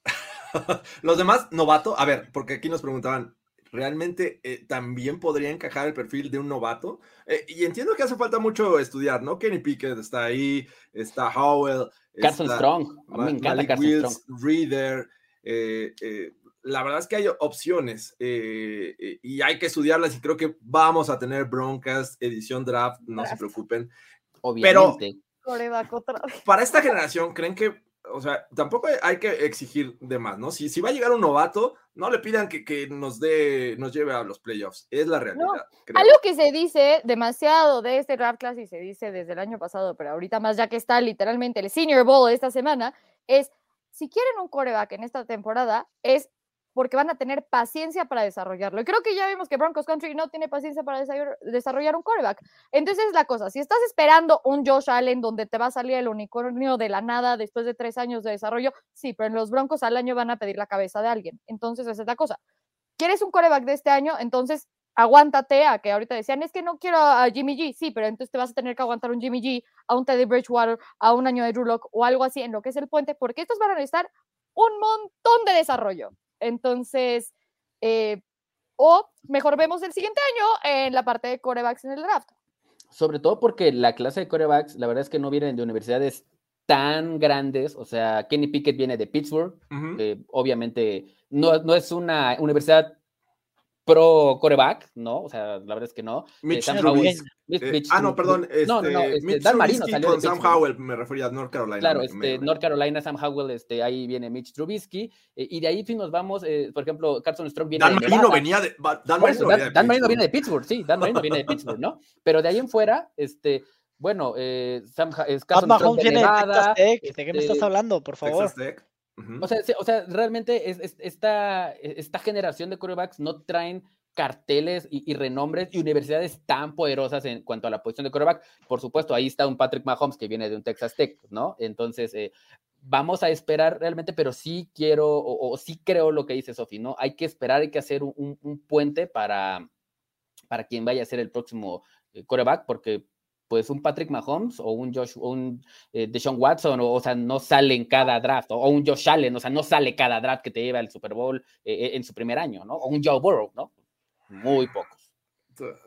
Los demás, novato. A ver, porque aquí nos preguntaban, ¿realmente eh, también podría encajar el perfil de un novato? Eh, y entiendo que hace falta mucho estudiar, ¿no? Kenny Pickett está ahí, está Howell. Carson está Strong. Ma- me encanta Malik Carson Wills, Strong. Reader. eh, eh, la verdad es que hay opciones y hay que estudiarlas y creo que vamos a tener broncas, edición draft, no se preocupen. Obviamente. Vez. Para esta generación, ¿creen que, o sea, tampoco hay que exigir de más, ¿no? Si, si va a llegar un novato, no le pidan que, que nos dé, nos lleve a los playoffs, es la realidad. Algo que se dice demasiado de este draft class y se dice desde el año pasado, pero ahorita más ya que está literalmente el Senior Bowl esta semana, es si quieren un coreback en esta temporada, es porque van a tener paciencia para desarrollarlo. Y creo que ya vimos que Broncos Country no tiene paciencia para desarroll- desarrollar un coreback. Entonces es la cosa, si estás esperando un Josh Allen donde te va a salir el unicornio de la nada después de tres años de desarrollo, sí, pero en los Broncos al año van a pedir la cabeza de alguien. Entonces esa es la cosa. ¿Quieres un coreback de este año? Entonces aguántate a que ahorita decían, es que no quiero a Jimmy G, sí, pero entonces te vas a tener que aguantar un Jimmy G, a un Teddy Bridgewater, a un año de Drew Lock o algo así en lo que es el puente, porque estos van a necesitar un montón de desarrollo. Entonces, eh, o mejor vemos el siguiente año en la parte de corebacks en el draft. Sobre todo porque la clase de corebacks, la verdad es que no vienen de universidades tan grandes. O sea, Kenny Pickett viene de Pittsburgh. Eh, obviamente no, no es una universidad pro coreback, ¿no? O sea, la verdad es que no. Eh, Mitch Sam Trubisky. Howell- Mitch- Eh, Mitch ah, no, perdón. Este, no, no, no, este, Mitch Dan Marino Trubisky salió con de Sam. Howell, me refería a North Carolina. Claro, me- este, me- North Carolina, Sam Howell, este, ahí viene Mitch Trubisky, eh, y de ahí si nos vamos, eh, por ejemplo, Carson Strong viene Dan de Marino Nevada. venía de. Dan Marino Dan, venía de Dan Marino viene de Pittsburgh, sí, Dan Marino viene de Pittsburgh, ¿no? Pero de ahí en fuera, este, bueno, eh, Sam, Carson Strong Mahomes de viene de Texas Nevada, Tech. ¿De qué me estás este, hablando, por favor? Texas Tech. O sea, o sea, realmente es, es- esta, esta generación de quarterbacks no traen carteles y, renombres y universidades tan poderosas en cuanto a la posición de quarterback. Por supuesto, ahí está un Patrick Mahomes que viene de un Texas Tech, ¿no? Entonces, eh, vamos a esperar realmente, pero sí quiero o, o sí creo lo que dice Sofi, ¿no? Hay que esperar, hay que hacer un, un- puente para, para quien vaya a ser el próximo eh, quarterback, porque pues un Patrick Mahomes o un Josh, o un eh, Deshaun Watson, o, o sea, no sale en cada draft, o, o un Josh Allen, o sea, no sale cada draft que te lleva al Super Bowl eh, en su primer año, ¿no? O un Joe Burrow, ¿no? Muy pocos.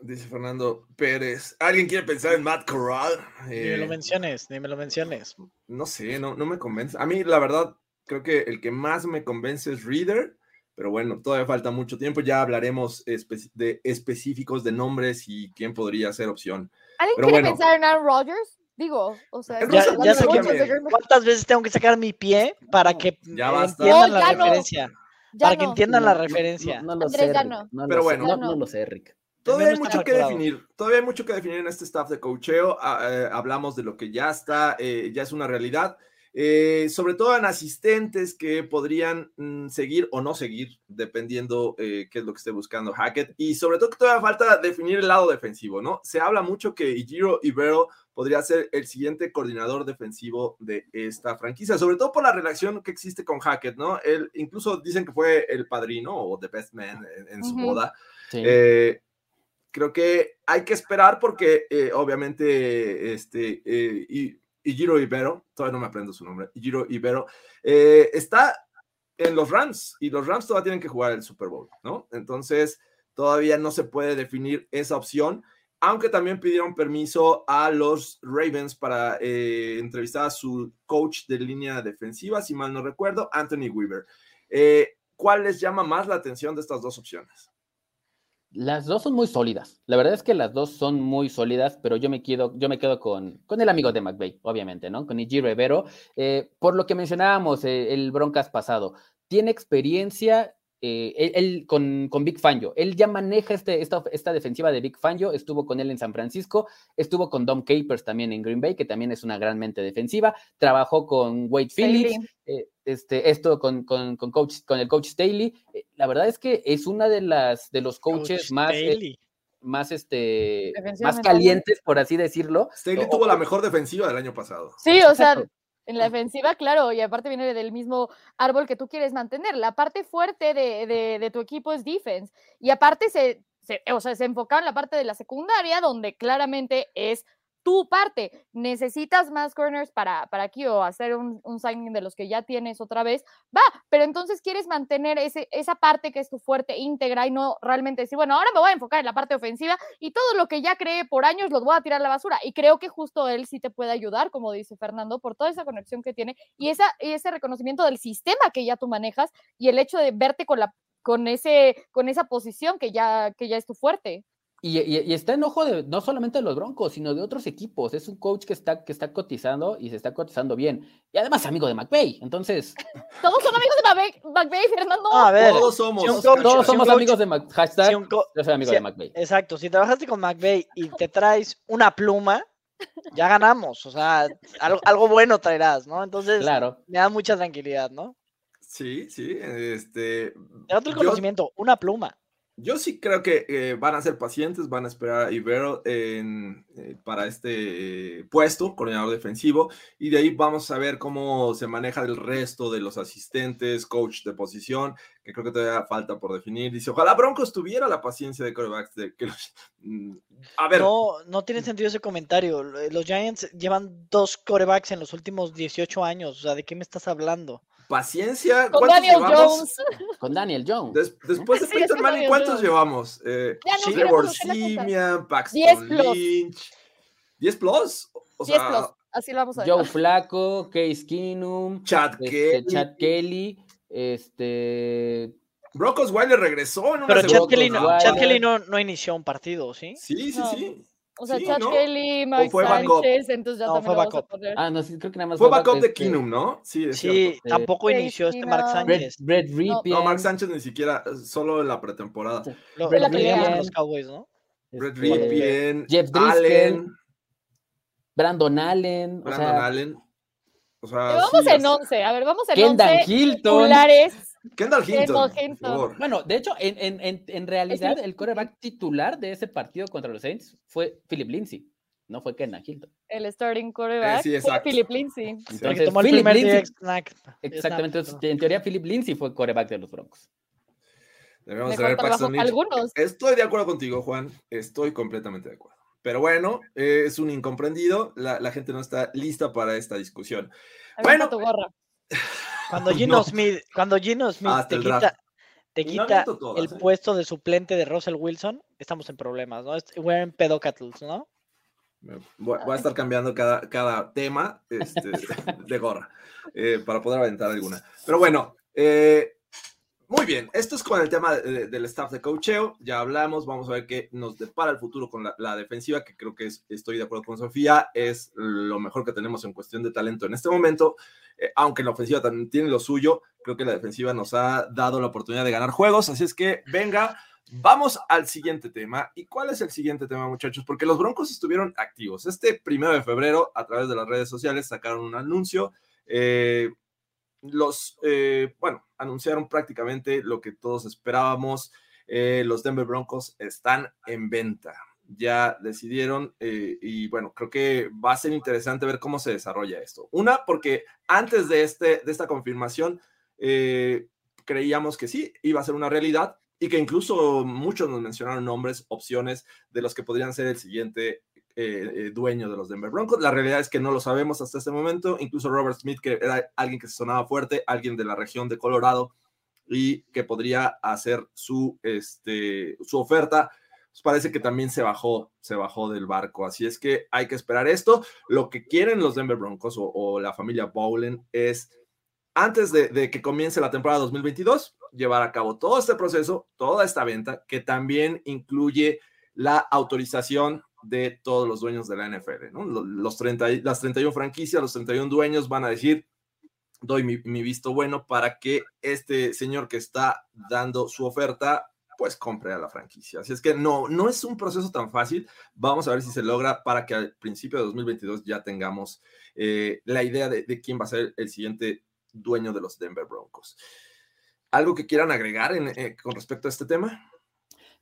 Dice Fernando Pérez. ¿Alguien quiere pensar en Matt Corral? Ni me lo Eh, menciones, ni me lo menciones. no sé, no, no me convence. A mí, la verdad, creo que el que más me convence es Reader, pero bueno, todavía falta mucho tiempo. Ya hablaremos espe- de específicos de nombres y quién podría ser opción. ¿Alguien Pero quiere bueno. pensar en Aaron Rodgers? Digo, o sea, Ya, ya no sé que cuántas veces tengo que sacar mi pie para que Ya entiendan No, la ya no. referencia. ya para que no. entiendan la No, no, referencia. No, no lo Andrés, sé, no. no Pero bueno. no, no no. lo sé, Rick. Todavía hay mucho que definir, todavía hay mucho que definir en este staff de coacheo. ah, eh, hablamos de lo que ya está, eh, ya es una realidad. Eh, sobre todo en asistentes que podrían mm, seguir o no seguir, dependiendo eh, qué es lo que esté buscando Hackett. Y sobre todo que todavía falta definir el lado defensivo, ¿no? Se habla mucho que Ijiro Ibero podría ser el siguiente coordinador defensivo de esta franquicia, sobre todo por la relación que existe con Hackett, ¿no? Él incluso dicen que fue el padrino o the best man en, su boda. Eh, creo que hay que esperar porque obviamente este y Ijiro Ibero, todavía no me aprendo su nombre, Ijiro Ibero, eh, está en los Rams y los Rams todavía tienen que jugar el Super Bowl, ¿no? Entonces, todavía no se puede definir esa opción, aunque también pidieron permiso a los Ravens para eh, entrevistar a su coach de línea defensiva, si mal no recuerdo, Anthony Weaver. Eh, ¿Cuál les llama más la atención de estas dos opciones? Las dos son muy sólidas. La verdad es que las dos son muy sólidas, pero yo me quedo, yo me quedo con, con el amigo de McVeigh, obviamente, ¿no? Con Iji Rivero. Eh, por lo que mencionábamos eh, el Broncas pasado, tiene experiencia eh, él, con, con, Big Fangio. Él ya maneja este, esta, esta, defensiva de Big Fangio, estuvo con él en San Francisco, estuvo con Dom Capers también en Green Bay, que también es una gran mente defensiva, trabajó con Wade Phillips, eh, este, esto con, con, con, coach, con el coach Staley. Eh, la verdad es que es una de las de los coaches más... más este más calientes por así decirlo. Staley tuvo la mejor defensiva del año pasado. Sí, o sea, en la defensiva, claro, y aparte viene del mismo árbol que tú quieres mantener. La parte fuerte de, de, tu equipo es defense. Y aparte se, se, o sea, se enfoca en la parte de la secundaria, donde claramente es tu parte. Necesitas más corners para, para aquí o hacer un, signing de los que ya tienes otra vez. Va, pero entonces quieres mantener ese, esa parte que es tu fuerte íntegra y no realmente decir, bueno, ahora me voy a enfocar en la parte ofensiva y todo lo que ya creé por años los voy a tirar a la basura. Y creo que justo él sí te puede ayudar, como dice Fernando, por toda esa conexión que tiene y, esa, y ese reconocimiento del sistema que ya tú manejas y el hecho de verte con la con ese con esa posición que ya que ya es tu fuerte. Y, está en ojo de no solamente de los Broncos, sino de otros equipos. Es un coach que está, que está cotizando y se está cotizando bien. Y además amigo de McVay. Entonces. Todos son amigos de McVay, Fernando. a ver, todos somos. todos somos amigos de McVay. Hashtag, yo soy amigo de McVay. Exacto. Si trabajaste con McVay y te traes una pluma, ya ganamos. O sea, algo, algo bueno traerás, ¿no? Entonces, claro. me da mucha tranquilidad, ¿no? Sí, sí. Este. otro conocimiento, una pluma. Yo sí creo que eh, van a ser pacientes, van a esperar a Ibero en, eh, para este eh, puesto, coordinador defensivo, y de ahí vamos a ver cómo se maneja el resto de los asistentes, coach de posición, que creo que todavía falta por definir. Dice, ojalá Broncos tuviera la paciencia de corebacks. De que mm, A ver. No, no tiene sentido ese comentario. Los Giants llevan dos corebacks en los últimos 18 años. O sea, ¿de qué me estás hablando? Paciencia. Con Daniel Jones. Con Daniel Jones. después de Peyton Manning, ¿cuántos llevamos? Eh, Trevor Simian, Paxton Lynch. ¿10 plus? O sea, 10 plus. Así lo vamos a ver. Joe Flaco, Case Keenum, Chad este, Kelly. Chad Kelly, este. Brock Osweiler regresó en una Pero Chad Kelly, no, Chad Kelly no, no, inició un partido, ¿sí? Sí, sí, no. sí. O sea, Sí, Chad ¿no? Kelly, Mike fue Sánchez, entonces ya No, también fue lo vamos a backup. poner. Ah, no, sí, creo que nada más Fue back- backup de este, Keenum, ¿no? Sí, es Sí, cierto. tampoco Case inició este Mark. Brett, Sánchez. Brett. No, Mark Sánchez ni siquiera, solo en la pretemporada. Lo, Brett en Ripien, los Cowboys, ¿no? Brett este, Ripien, Jeff Driscoll, Allen, Brandon Allen. o Brandon sea, Allen. O sea, Pero vamos sí, en sea, 11, a ver, vamos en Kendall 11 Hilton. titulares. Kendall Hinton. Kendall por. Bueno, de hecho, en, en, en, en realidad, Sí. el quarterback titular de ese partido contra los Saints fue Philip Lindsay, no fue Kenan Hilton. El starting quarterback Eh, sí, fue. Philip Lindsay. Entonces, tomó el Philip primer Lindsay, snack. exactamente, entonces, en teoría Philip Lindsay fue quarterback de los Broncos. Debemos trabajo Paxton Lynch. algunos. Estoy de acuerdo contigo, Juan. Estoy completamente de acuerdo. Pero bueno, eh, es un incomprendido. La, la gente no está lista para esta discusión. Avienta Bueno. tu gorra. Cuando Gino No. Smith, cuando Gino Smith Hasta te quita, te no quita todas, el ¿eh? puesto de suplente de Russell Wilson, estamos en problemas, ¿no? We're in pedocatls, ¿no? Voy, voy a estar cambiando cada, cada tema este, de gorra eh, para poder aventar alguna. Pero bueno, eh, muy bien. Esto es con el tema de- del staff de coacheo. Ya hablamos. Vamos a ver qué nos depara el futuro con la, defensiva, que creo que es, estoy de acuerdo con Sofía. Es lo mejor que tenemos en cuestión de talento en este momento. Eh, aunque la ofensiva también tiene lo suyo, creo que la defensiva nos ha dado la oportunidad de ganar juegos. Así es que venga. Vamos al siguiente tema. ¿Y cuál es el siguiente tema, muchachos? Porque los Broncos estuvieron activos. Este primero de febrero, a través de las redes sociales, sacaron un anuncio Eh, los, eh, bueno, anunciaron prácticamente lo que todos esperábamos. Eh, los Denver Broncos están en venta. Ya decidieron y bueno, creo que va a ser interesante ver cómo se desarrolla esto. Una, porque antes de, este, de esta confirmación, creíamos que sí, iba a ser una realidad y que incluso muchos nos mencionaron nombres, opciones de los que podrían ser el siguiente eh, eh, dueño de los Denver Broncos. La realidad es que no lo sabemos hasta este momento. Incluso Robert Smith, que era alguien que se sonaba fuerte, alguien de la región de Colorado y que podría hacer su, este, su oferta, pues parece que también se bajó, se bajó del barco. Así es que hay que esperar esto. Lo que quieren los Denver Broncos o, la familia Bowlen es, antes de, de que comience la temporada 2022, llevar a cabo todo este proceso, toda esta venta, que también incluye la autorización de todos los dueños de la NFL. ¿no? Los 30, las 31 franquicias, los 31 dueños van a decir, doy mi, visto bueno para que este señor que está dando su oferta pues compre a la franquicia. Así es que no, no es un proceso tan fácil. Vamos a ver si se logra para que al principio de 2022 ya tengamos eh, la idea de, quién va a ser el siguiente dueño de los Denver Broncos. ¿Algo que quieran agregar eh, con respecto a este tema?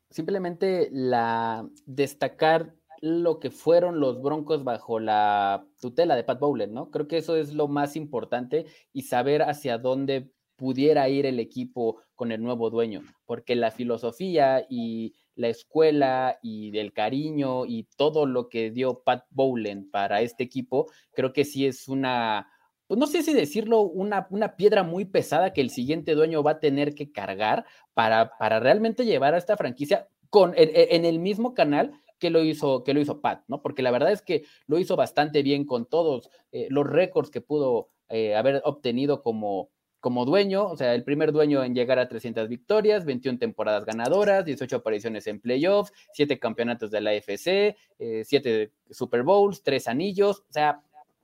Simplemente la destacar lo que fueron los Broncos bajo la tutela de Pat Bowlen, ¿no? Creo que eso es lo más importante y saber hacia dónde pudiera ir el equipo con el nuevo dueño, porque la filosofía y la escuela y el cariño y todo lo que dio Pat Bowlen para este equipo, creo que sí es una, pues no sé si decirlo, una, una piedra muy pesada que el siguiente dueño va a tener que cargar para, para realmente llevar a esta franquicia con, en el mismo canal que lo hizo, que lo hizo Pat, ¿no? Porque la verdad es que lo hizo bastante bien con todos eh, los récords que pudo eh, haber obtenido como, como dueño, o sea, el primer dueño en llegar a 300 victorias, 21 temporadas ganadoras, 18 apariciones en playoffs, 7 campeonatos de la AFC, 7 eh, Super Bowls, 3 anillos, o sea,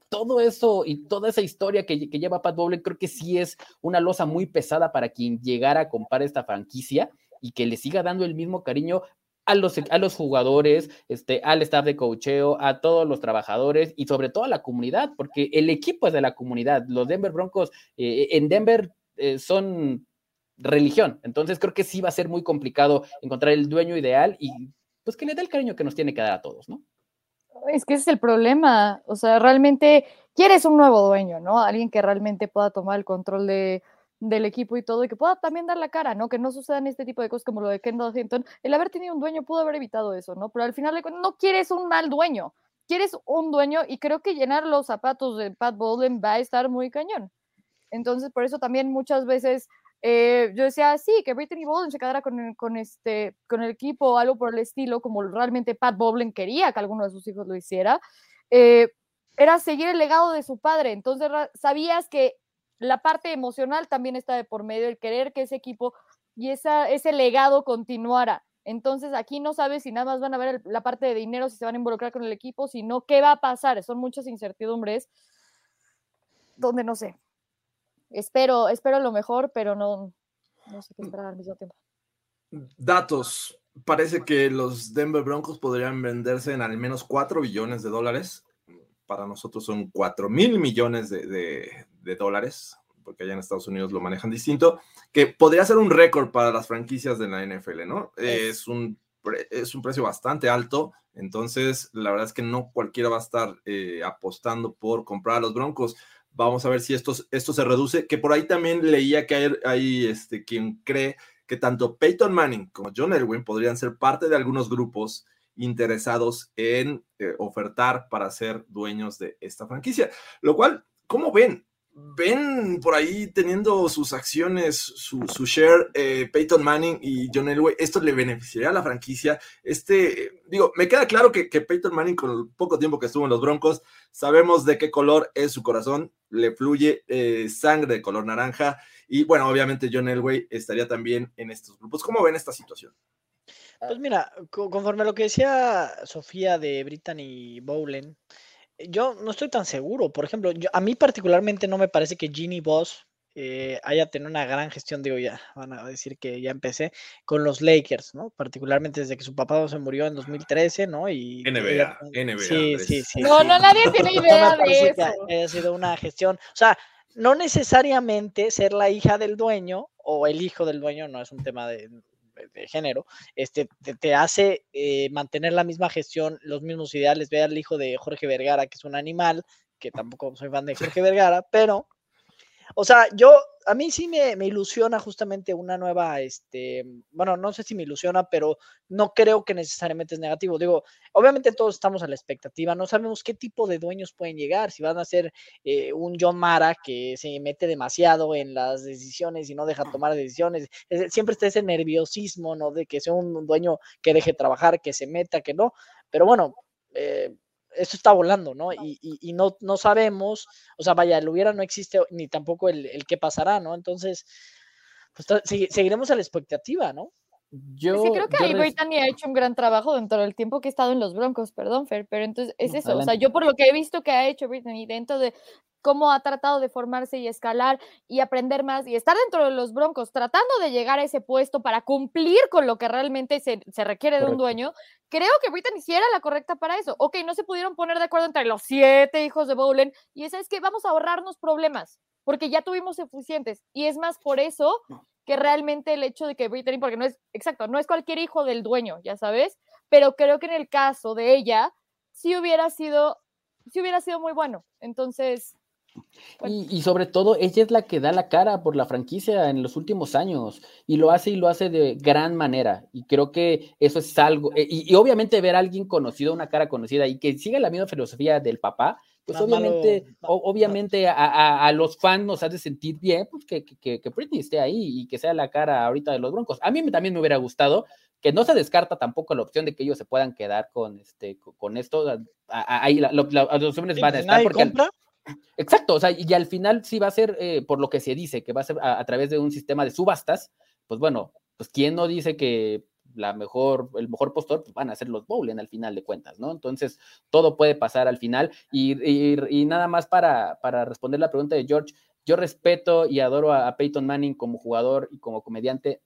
todo eso y toda esa historia que, que, lleva Pat Bowlen, creo que sí es una losa muy pesada para quien llegara a comprar esta franquicia y que le siga dando el mismo cariño a los, a los jugadores, este, al staff de cocheo, a todos los trabajadores y sobre todo a la comunidad, porque el equipo es de la comunidad. Los Denver Broncos eh, en Denver eh, son religión, entonces creo que sí va a ser muy complicado encontrar el dueño ideal y pues que le dé el cariño que nos tiene que dar a todos, ¿no? Es que ese es el problema, o sea, realmente quieres un nuevo dueño, ¿no? Alguien que realmente pueda tomar el control de, del equipo y todo, y que pueda también dar la cara, ¿no? Que no sucedan este tipo de cosas como lo de Kendall Hinton. El haber tenido un dueño pudo haber evitado eso, ¿no? Pero al final no quieres un mal dueño, quieres un dueño y creo que llenar los zapatos de Pat Bowlen va a estar muy cañón. Entonces, por eso también muchas veces eh, yo decía, sí, que Brittany Bowlen se quedara con, con, este, con el equipo o algo por el estilo, como realmente Pat Bowlen quería que alguno de sus hijos lo hiciera. Eh, era seguir el legado de su padre. Entonces, sabías que la parte emocional también está de por medio, el querer que ese equipo y esa, ese legado continuara. Entonces aquí no sabes si nada más van a ver la parte de dinero, si se van a involucrar con el equipo, sino qué va a pasar. Son muchas incertidumbres donde no sé. Espero, espero lo mejor, pero no, no sé qué esperar al mismo tiempo. Datos. Parece que los Denver Broncos podrían venderse en al menos 4 billones de dólares. Para nosotros son 4 mil millones de, de dólares, porque allá en Estados Unidos lo manejan distinto, que podría ser un récord para las franquicias de la NFL, ¿no? Es, un, es un precio bastante alto, entonces la verdad es que no cualquiera va a estar eh, apostando por comprar a los Broncos. Vamos a ver si esto, esto se reduce, que por ahí también leía que hay, hay este, quien cree que tanto Peyton Manning como John Elwin podrían ser parte de algunos grupos interesados en eh, ofertar para ser dueños de esta franquicia, lo cual, ¿cómo ven? Ven por ahí teniendo sus acciones, su, share, eh, Peyton Manning y John Elway, esto le beneficiaría a la franquicia. Este, digo, me queda claro que, que, Peyton Manning, con el poco tiempo que estuvo en los Broncos, sabemos de qué color es su corazón, le fluye eh, sangre de color naranja. Y bueno, obviamente John Elway estaría también en estos grupos. ¿Cómo ven esta situación? Pues mira, conforme a lo que decía Sofía de Brittany Bowlen, yo no estoy tan seguro. Por ejemplo, a mí particularmente no me parece que Ginny Boss eh, haya tenido una gran gestión, digo ya, van a decir que ya empecé con los Lakers, ¿no? Particularmente desde que su papá se murió en 2013, ¿no? Y NBA, NBA. Sí, sí, sí. No, no, nadie tiene idea de eso. Ha sido una gestión, o sea, no necesariamente ser la hija del dueño o el hijo del dueño, no es un tema de, de género, este, te, te hace eh, mantener la misma gestión, los mismos ideales. Ve al hijo de Jorge Vergara, que es un animal, que tampoco soy fan de Jorge Vergara, pero, o sea, yo, a mí sí me, ilusiona justamente una nueva, este, bueno, no sé si me ilusiona, pero no creo que necesariamente es negativo. Digo, obviamente todos estamos a la expectativa, no sabemos qué tipo de dueños pueden llegar, si van a ser eh, un John Mara que se mete demasiado en las decisiones y no deja tomar decisiones, es- siempre está ese nerviosismo, ¿no? De que sea un dueño que deje trabajar, que se meta, que no, pero bueno, eh, esto está volando, ¿no? Y, y- y no, no sabemos, o sea, vaya, el hubiera no existe, ni tampoco el, el qué pasará, ¿no? Entonces, pues seguiremos a la expectativa, ¿no? Yo, que creo que ahí Brittany ha hecho un gran trabajo dentro del tiempo que he estado en los Broncos, perdón, Fer, pero entonces es No, eso, o sea, adelante. yo por lo que he visto que ha hecho Brittany dentro de cómo ha tratado de formarse y escalar y aprender más y estar dentro de los Broncos, tratando de llegar a ese puesto para cumplir con lo que realmente se, se requiere de un Correcto. dueño, creo que Brittany sí era la correcta para eso. Ok, no se pudieron poner de acuerdo entre los siete hijos de Bowlen y esa es que vamos a ahorrarnos problemas porque ya tuvimos suficientes y es más por eso que realmente el hecho de que Brittany, porque no es, exacto, no es cualquier hijo del dueño, ya sabes, pero creo que en el caso de ella, sí hubiera sido, sí hubiera sido muy bueno. Entonces. Y, y sobre todo, ella es la que da la cara por la franquicia en los últimos años y lo hace y lo hace de gran manera. Y creo que eso es algo. eh, Y, y obviamente ver a alguien conocido, una cara conocida y que siga la misma filosofía del papá, pues Más obviamente, o- obviamente a, a- a los fans nos hace sentir bien pues que, que, que- Britney esté ahí y que sea la cara ahorita de los Broncos. A mí también me hubiera gustado que no se descarta tampoco la opción de que ellos se puedan quedar con este con, esto. Ahí la- lo- la- los hombres Sí, van a estar porque al- compra, Exacto, o sea, y al final sí va a ser, eh, por lo que se dice, que va a ser a, través de un sistema de subastas, pues bueno, pues quién no dice que la mejor, el mejor postor pues van a ser los Bowlen al final de cuentas, ¿no? Entonces, todo puede pasar al final. Y, nada más para, para responder la pregunta de George, yo respeto y adoro a Peyton Manning como jugador y como comediante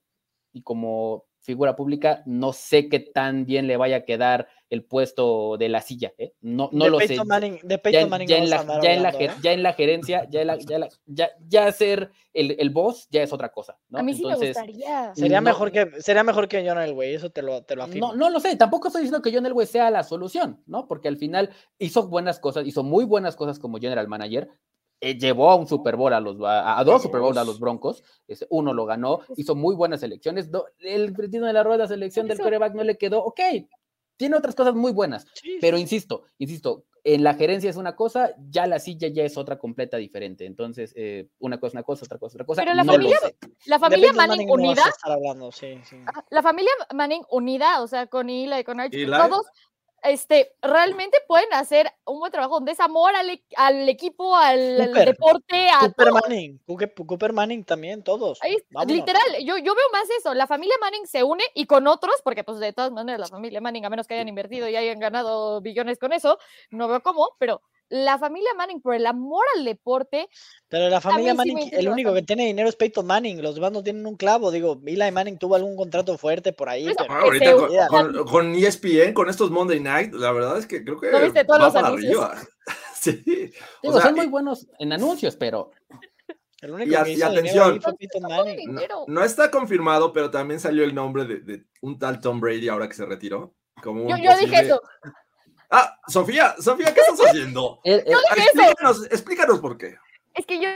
y como figura pública, no sé qué tan bien le vaya a quedar el puesto de la silla, ¿eh? No, no de lo sé. Manning, de Ya Peyton ya no en la, ya en la hablando, ¿eh? ya en la gerencia, ya, en la- ya, la- ya, ya ser el, el boss ya es otra cosa, ¿no? a mí sí Entonces, me gustaría. Sería no- mejor que sería mejor que John Elway, eso te lo, te lo afirmo. no, no lo sé, tampoco estoy diciendo que John Elway sea la solución, ¿no? Porque al final hizo buenas cosas, hizo muy buenas cosas como general manager, eh, llevó a un Super Bowl a los a, a dos Super Bowl a los Broncos, este, uno lo ganó, hizo muy buenas elecciones, do- el cretino de la rueda, selección del Eso. quarterback no le quedó, ok, tiene otras cosas muy buenas, Sí, pero insisto, insisto, en la gerencia es una cosa, ya la silla ya es otra completa diferente. Entonces, eh, una cosa es una cosa, otra cosa es otra cosa. Pero la no familia-. La familia Manning unida, estar hablando, sí, sí. Ajá, la familia Manning unida, o sea, con Eli, con Archie, todos, este, realmente pueden hacer un buen trabajo, un desamor al, e- al equipo, al, al Cooper. deporte, a Cooper. Manning, Cooper, Cooper Manning también, todos. Ahí literal, yo, yo veo más eso, la familia Manning se une y con otros, porque pues de todas maneras la familia Manning, a menos que hayan invertido y hayan ganado billones con eso, no veo cómo, pero la familia Manning, por el amor al deporte, Pero la familia sí Manning, el único que tiene dinero es Peyton Manning, los demás no tienen un clavo. Digo, Eli Manning tuvo algún contrato fuerte por ahí, pero Ah, ahorita con, con E ESPN, con estos Monday Night, la verdad es que creo que ¿No viste todos va los para anuncios? arriba. Sí. O Digo, sea, son muy y- buenos en anuncios, pero el único y que y atención. ahí fue Peyton Poco Manning. no, no está confirmado, pero también salió el nombre de, de un tal Tom Brady ahora que se retiró. Como un Yo, yo dije eso, Ah, Sofía, Sofía, ¿qué estás haciendo? Ah, dije eso. explícanos, explícanos por qué. Es que yo,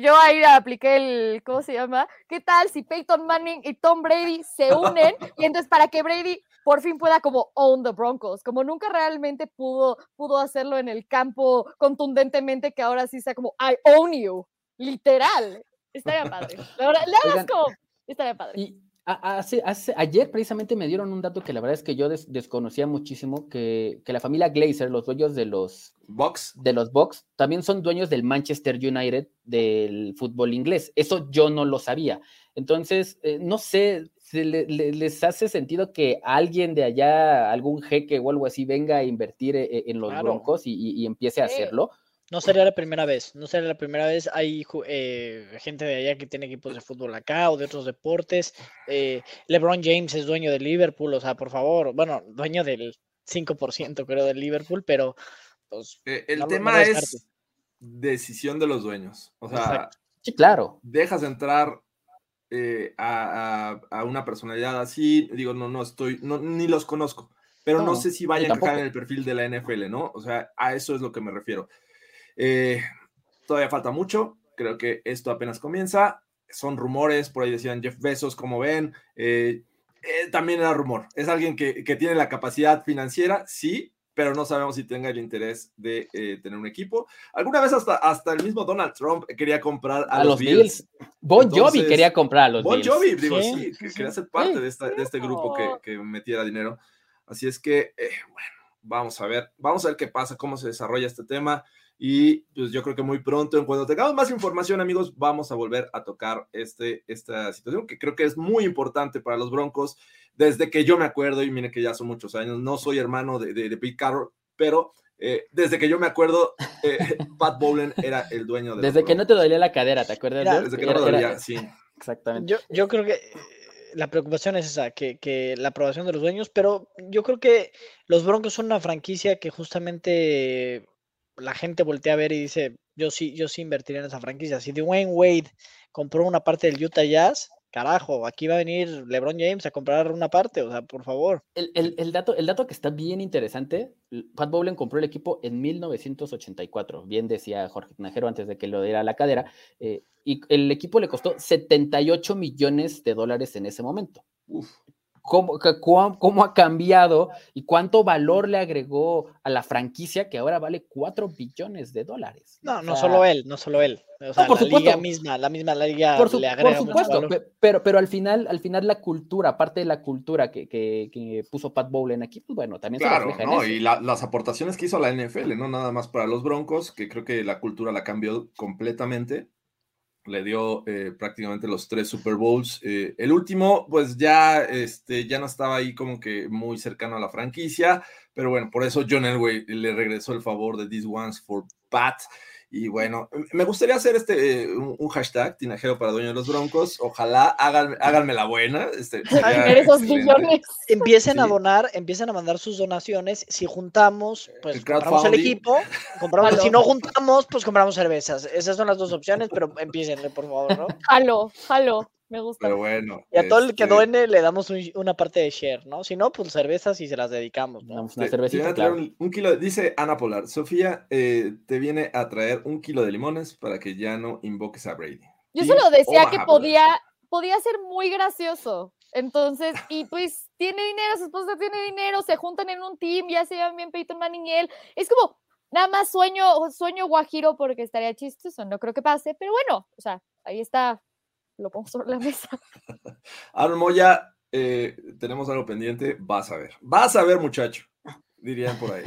yo ahí apliqué el, ¿cómo se llama? ¿Qué tal si Peyton Manning y Tom Brady se unen? Y entonces para que Brady por fin pueda como own the Broncos, como nunca realmente pudo, pudo hacerlo en el campo contundentemente, que ahora sí sea como I own you, literal. Estaría padre. La verdad, la verdad es como, estaría padre. Y hace, hace- ayer precisamente me dieron un dato que la verdad es que yo des- desconocía muchísimo, que, que la familia Glazer, los dueños de los, Box. de los Bucks, también son dueños del Manchester United del fútbol inglés. Eso yo no lo sabía. Entonces, eh, no sé, le- le- les hace sentido que alguien de allá, algún jeque o algo así, venga a invertir eh, en los Claro. Broncos y, y- y empiece a Sí. hacerlo. No sería la primera vez, no sería la primera vez. Hay eh, gente de allá que tiene equipos de fútbol acá o de otros deportes. Eh, LeBron James es dueño de Liverpool, o sea, por favor, bueno, dueño del 5% creo del Liverpool, pero pues Eh, el No lo- no tema es, decisión de los dueños. O sea, Exacto. Sí, claro. dejas entrar eh, a, a- a una personalidad así, digo, no, no estoy, no, ni los conozco, pero no, No, sé si yo vayan a encajar en el perfil de la NFL, ¿no? O sea, a eso es lo que me refiero. Eh, todavía falta mucho, creo que esto apenas comienza, son rumores, por ahí decían Jeff Bezos, como ven, eh, eh, también era rumor, es alguien que, que tiene la capacidad financiera, sí, pero no sabemos si tenga el interés de eh, tener un equipo. Alguna vez hasta, hasta el mismo Donald Trump quería comprar a, A, los Bills. Bon Jovi Entonces, quería comprar a los Bon Bills. Jovi, digo, Sí, sí. quería ser parte Sí. de, esta- de este grupo que, que metiera dinero. Así es que, eh, bueno, vamos a ver, vamos a ver qué pasa, cómo se desarrolla este tema. Y pues yo creo que muy pronto, en cuanto tengamos más información, amigos, vamos a volver a tocar este, esta situación que creo que es muy importante para los Broncos. Desde que yo me acuerdo, y mire que ya son muchos años, no soy hermano de, de, de Pete Carroll, pero eh, desde que yo me acuerdo, eh, Pat Bowlen era el dueño de Desde que no te dolía la cadera, ¿te acuerdas? Desde que no me Era- era- dolía, sí. Exactamente. Yo, yo creo que eh, la preocupación es esa, que, que la aprobación de los dueños, pero yo creo que los Broncos son una franquicia que justamente la gente voltea a ver y dice, yo sí, yo sí invertiría en esa franquicia. Si Dwayne Wade compró una parte del Utah Jazz, carajo, aquí va a venir LeBron James a comprar una parte, o sea, por favor. El, el- el dato, el dato que está bien interesante, Pat Bowlen compró el equipo en 1984, bien decía Jorge Tinajero antes de que lo diera a la cadera, eh, y el equipo le costó 78 millones de dólares en ese momento. Uf. ¿Cómo, cuá- cómo ha cambiado y cuánto valor le agregó a la franquicia que ahora vale 4 billones de dólares? No, O no sea, solo él, no solo él. O sea, por la liga supuesto. misma, la misma liga Por, su- le por agrega mucho supuesto, valor. pero, pero al final, al final la cultura, parte de la cultura que, que- que puso Pat Bowlen aquí, pues bueno, también se Claro, en ¿no? eso. Y la- las aportaciones que hizo la NFL, no nada más para los Broncos, que creo que la cultura la cambió completamente. Le dio eh, prácticamente los tres Super Bowls. Eh, el último, pues ya, este, ya no estaba ahí como que muy cercano a la franquicia, pero bueno, por eso John Elway le regresó el favor de This One's for Pat. Y bueno, me gustaría hacer este eh, un, un hashtag, Tinajero para Dueño de los Broncos. Ojalá hagan, háganme la buena. Este, esos. Empiecen a donar, empiecen a mandar sus donaciones. Si juntamos, pues El compramos el equipo. Compramos, si no juntamos, pues compramos cervezas. Esas son las dos opciones, pero empiecenle, por favor, ¿no? Jalo, jalo. Me gusta. Pero bueno. Y a todo el que este, done le damos un- una parte de share, ¿no? Si no, pues cervezas y se las dedicamos, ¿no? Damos una Te- cervecita, claro. un, un kilo, dice Ana Polar, Sofía, eh, te viene a traer un kilo de limones para que ya no invoques a Brady. Yo solo decía Omaha que podía, podía ser muy gracioso. Entonces, y pues tiene dinero, su esposa tiene dinero, se juntan en un team, ya se llevan bien Peyton Manning y él. Es como, nada más sueño, sueño guajiro porque estaría chistoso, no creo que pase, pero bueno, o sea, ahí está, lo pongo sobre la mesa. Aaron Moya, eh, tenemos algo pendiente, vas a ver. Vas a ver, muchacho, dirían por ahí.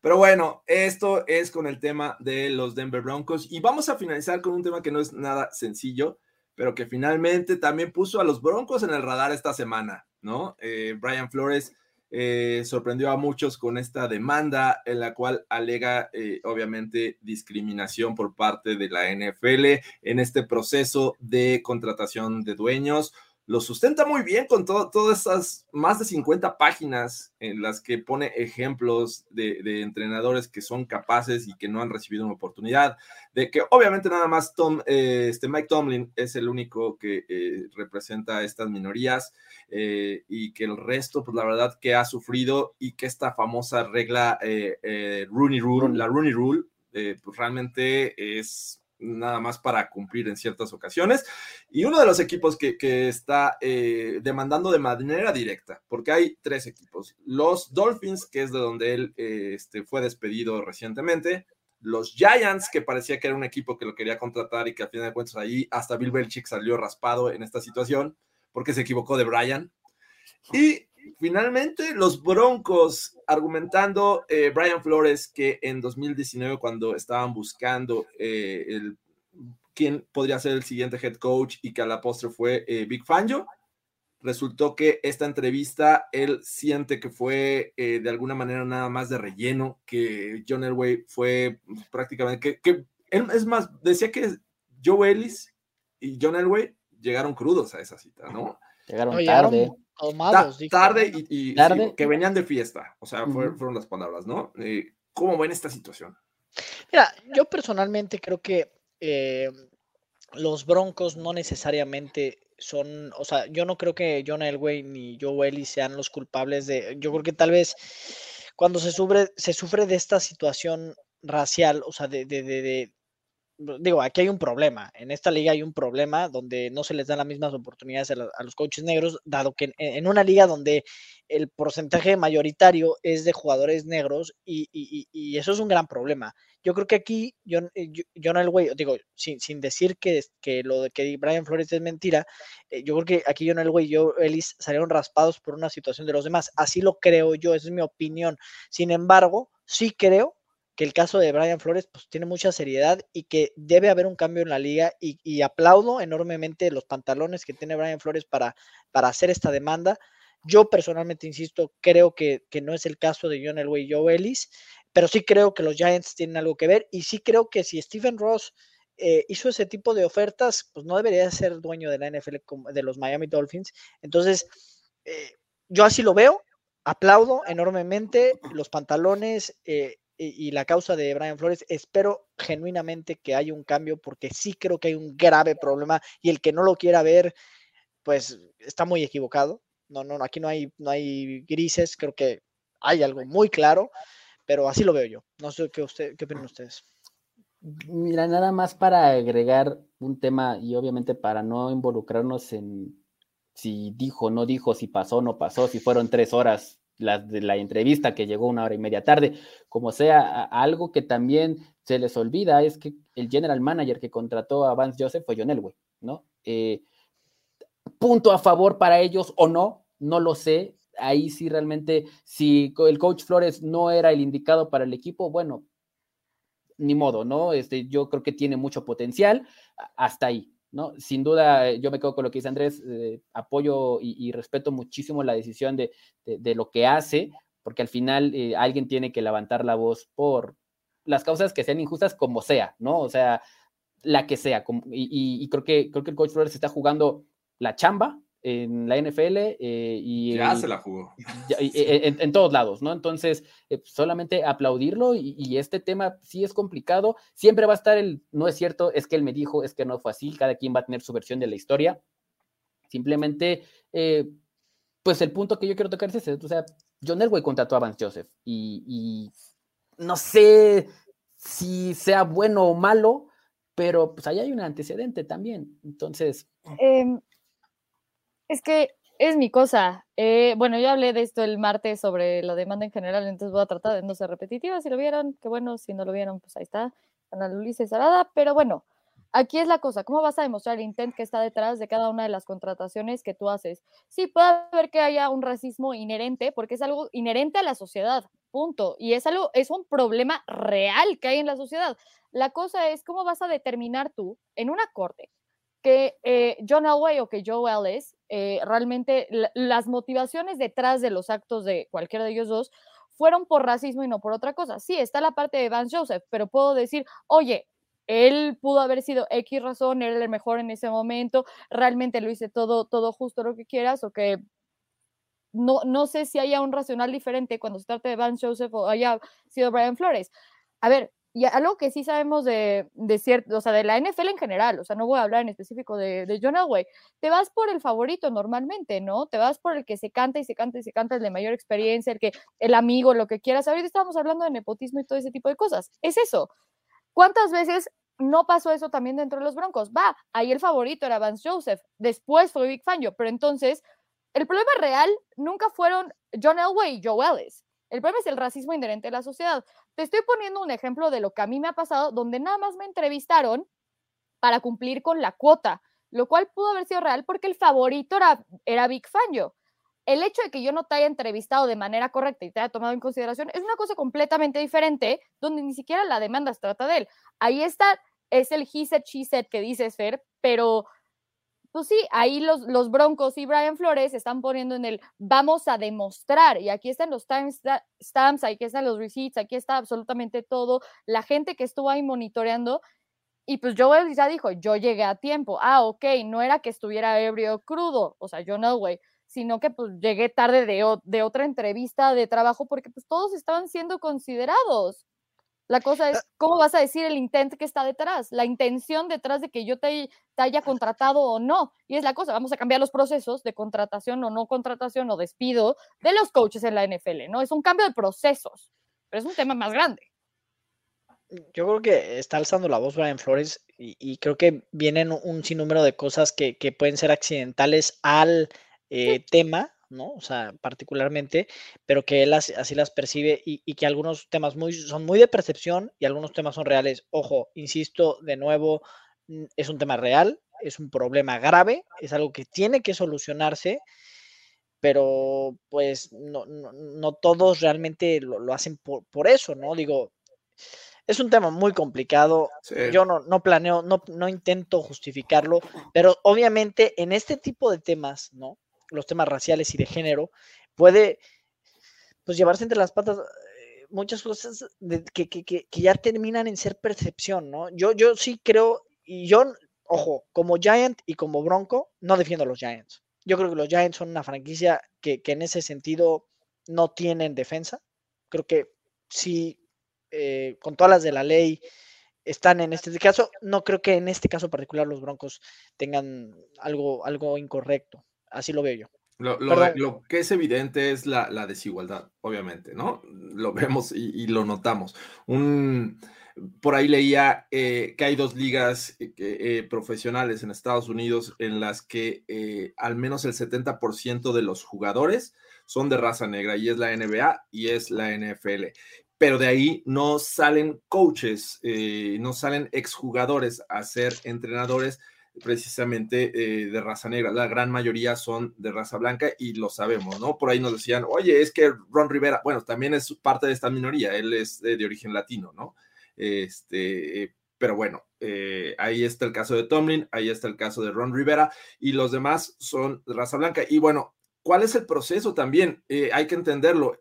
Pero bueno, esto es con el tema de los Denver Broncos y vamos a finalizar con un tema que no es nada sencillo, pero que finalmente también puso a los Broncos en el radar esta semana, ¿no? Eh, Brian Flores eh, sorprendió a muchos con esta demanda en la cual alega, eh, obviamente, discriminación por parte de la NFL en este proceso de contratación de dueños lo sustenta muy bien con todo, todas esas más de 50 páginas en las que pone ejemplos de, de, entrenadores que son capaces y que no han recibido una oportunidad, de que obviamente nada más Tom, eh, este Mike Tomlin es el único que eh, representa a estas minorías eh, y que el resto, pues la verdad que ha sufrido y que esta famosa regla Rooney Rule, la Rooney Rule, pues realmente es nada más para cumplir en ciertas ocasiones. Y uno de los equipos que, que está eh, demandando de manera directa, porque hay tres equipos, los Dolphins, que es de donde él eh, este, fue despedido recientemente, los Giants, que parecía que era un equipo que lo quería contratar y que al final de cuentas ahí hasta Bill Belichick salió raspado en esta situación, porque se equivocó de Brian. Y finalmente los Broncos argumentando eh, Brian Flores que en 2019 cuando estaban buscando eh, el quién podría ser el siguiente head coach y que a la postre fue eh, Big Fangio resultó que esta entrevista él siente que fue eh, de alguna manera nada más de relleno que John Elway fue prácticamente que, que él es más decía que Joe Ellis y John Elway llegaron crudos a esa cita no llegaron No, tarde Tomados, Ta tarde y, y ¿Tarde? Sí, que venían de fiesta, o sea, uh -huh. fueron las palabras, ¿no? Eh, ¿Cómo ven esta situación? Mira, yo personalmente creo que eh, los Broncos no necesariamente son, o sea, yo no creo que John Elway ni Joe Ellis sean los culpables de, yo creo que tal vez cuando se sufre, se sufre de esta situación racial, o sea, de, de, de, digo, aquí hay un problema, en esta liga hay un problema donde no se les dan las mismas oportunidades a, los coaches negros, dado que en, una liga donde el porcentaje mayoritario es de jugadores negros y, y, eso es un gran problema. Yo creo que aquí, John, eh, John Elway, digo, sin, sin decir que, que lo de que Brian Flores es mentira, eh, yo creo que aquí John Elway y Joe Ellis salieron raspados por una situación de los demás. Así lo creo yo, esa es mi opinión. Sin embargo, sí creo que el caso de Brian Flores pues, tiene mucha seriedad y que debe haber un cambio en la liga y, aplaudo enormemente los pantalones que tiene Brian Flores para, para hacer esta demanda. Yo personalmente, insisto, creo que, no es el caso de John Elway y Joe Ellis, pero sí creo que los Giants tienen algo que ver y sí creo que si Stephen Ross eh, hizo ese tipo de ofertas, pues no debería ser dueño de la NFL de los Miami Dolphins. Entonces, eh, yo así lo veo, aplaudo enormemente los pantalones, eh, y, la causa de Brian Flores, espero genuinamente que haya un cambio porque sí creo que hay un grave problema y el que no lo quiera ver, pues está muy equivocado. No, no, aquí no hay, no hay grises, creo que hay algo muy claro, pero así lo veo yo. No sé qué, usted, opinan ustedes. Mira, nada más para agregar un tema y obviamente para no involucrarnos en si dijo, no dijo, si pasó, no pasó, si fueron tres horas la, de la entrevista que llegó una hora y media tarde, como sea, algo que también se les olvida es que el general manager que contrató a Vance Joseph fue John Elway, ¿no? Eh, punto a favor para ellos o no, no lo sé. Ahí sí realmente, si el coach Flores no era el indicado para el equipo, bueno, ni modo, ¿no? Este, yo creo que tiene mucho potencial hasta ahí. ¿No? Sin duda, yo me quedo con lo que dice Andrés, eh, apoyo y, respeto muchísimo la decisión de, lo que hace, porque al final eh, alguien tiene que levantar la voz por las causas que sean injustas como sea, ¿no? O sea, la que sea. y, creo, que, creo que el coach Flores está jugando la chamba, en la NFL eh, y ya se la jugó. en, todos lados, ¿no? Entonces, eh, solamente aplaudirlo y, este tema sí es complicado, siempre va a estar el, no es cierto, es que él me dijo, es que no fue así, cada quien va a tener su versión de la historia, simplemente, eh, pues el punto que yo quiero tocar es ese, o sea, John Elway contrató a Vance Joseph y, y no sé si sea bueno o malo, pero pues ahí hay un antecedente también, entonces... Eh es que es mi cosa. Eh, bueno, yo hablé de esto el martes sobre la demanda en general, entonces voy a tratar de no ser repetitiva. Si lo vieron, qué bueno. Si no lo vieron, pues ahí está. Ana Ulises Arada. Pero bueno, aquí es la cosa. ¿Cómo vas a demostrar el intent que está detrás de cada una de las contrataciones que tú haces? Sí, puede haber que haya un racismo inherente, porque es algo inherente a la sociedad. Punto. Y es algo, es un problema real que hay en la sociedad. La cosa es cómo vas a determinar tú en una corte que eh, John Elway o que Joe Ellis, eh, realmente las motivaciones detrás de los actos de cualquiera de ellos dos fueron por racismo y no por otra cosa. Sí, está la parte de Vance Joseph, pero puedo decir, oye, él pudo haber sido X razón, era el mejor en ese momento, realmente lo hice todo, todo justo lo que quieras, o que no, no sé si haya un racional diferente cuando se trata de Vance Joseph o haya sido Brian Flores. A ver, y algo que sí sabemos de, de cierto, o sea, de la NFL en general, o sea, no voy a hablar en específico de, de John Elway, te vas por el favorito normalmente, ¿no? Te vas por el que se canta y se canta y se canta, el de mayor experiencia, el que, el amigo, lo que quieras. Ahorita estamos hablando de nepotismo y todo ese tipo de cosas. Es eso. ¿Cuántas veces no pasó eso también dentro de los Broncos? Va, ahí el favorito era Vance Joseph, después fue Big Fangio, pero entonces el problema real nunca fueron John Elway y Joe Ellis. El problema es el racismo inherente a la sociedad. Te estoy poniendo un ejemplo de lo que a mí me ha pasado, donde nada más me entrevistaron para cumplir con la cuota, lo cual pudo haber sido real porque el favorito era, era Big Fangio. El hecho de que yo no te haya entrevistado de manera correcta y te haya tomado en consideración es una cosa completamente diferente, donde ni siquiera la demanda se trata de él. Ahí está, es el he said, she said que dices, Fer, pero pues sí, ahí los, los Broncos y Brian Flores están poniendo en el vamos a demostrar, y aquí están los timestamps, aquí están los receipts, aquí está absolutamente todo, la gente que estuvo ahí monitoreando, y pues Joel ya dijo, yo llegué a tiempo, ah, ok, no era que estuviera ebrio crudo, o sea, yo no, güey, sino que pues llegué tarde de, de otra entrevista de trabajo porque pues todos estaban siendo considerados. La cosa es, ¿cómo vas a decir el intent que está detrás? La intención detrás de que yo te, te, haya contratado o no. Y es la cosa, vamos a cambiar los procesos de contratación o no contratación o despido de los coaches en la NFL, ¿no? Es un cambio de procesos, pero es un tema más grande. Yo creo que está alzando la voz Brian Flores y, y creo que vienen un sinnúmero de cosas que, que pueden ser accidentales al eh, tema, ¿no? O sea, particularmente, pero que él así, así las percibe y, y, que algunos temas muy, son muy de percepción y algunos temas son reales. Ojo, insisto, de nuevo, es un tema real, es un problema grave, es algo que tiene que solucionarse, pero pues no, no, no todos realmente lo, lo hacen por, por, eso, ¿no? Digo, es un tema muy complicado. Sí. Yo no, no planeo, no, no intento justificarlo, pero obviamente en este tipo de temas, ¿no? Los temas raciales y de género, puede pues llevarse entre las patas eh, muchas cosas de, que, que, que, ya terminan en ser percepción, ¿no? Yo, yo sí creo, y yo, ojo, como Giant y como Bronco, no defiendo a los Giants. Yo creo que los Giants son una franquicia que, que en ese sentido no tienen defensa. Creo que sí, eh, con todas las de la ley, están en este caso. No creo que en este caso particular los Broncos tengan algo, algo incorrecto. Así lo veo yo. Lo, lo, lo, que es evidente es la, la, desigualdad, obviamente, ¿no? Lo vemos y, y lo notamos. Un, por ahí leía eh, que hay dos ligas eh, eh, profesionales en Estados Unidos en las que al menos el 70% de los jugadores son de raza negra y es la NBA y es la NFL. Pero de ahí no salen coaches, no salen exjugadores a ser entrenadores precisamente eh, de raza negra. La gran mayoría son de raza blanca y lo sabemos, ¿no? Por ahí nos decían, oye, es que Ron Rivera, bueno, también es parte de esta minoría, él es de, origen latino, ¿no? Este, pero bueno, eh, ahí está el caso de Tomlin, ahí está el caso de Ron Rivera y los demás son de raza blanca. Y bueno, ¿cuál es el proceso también? Eh, hay que entenderlo.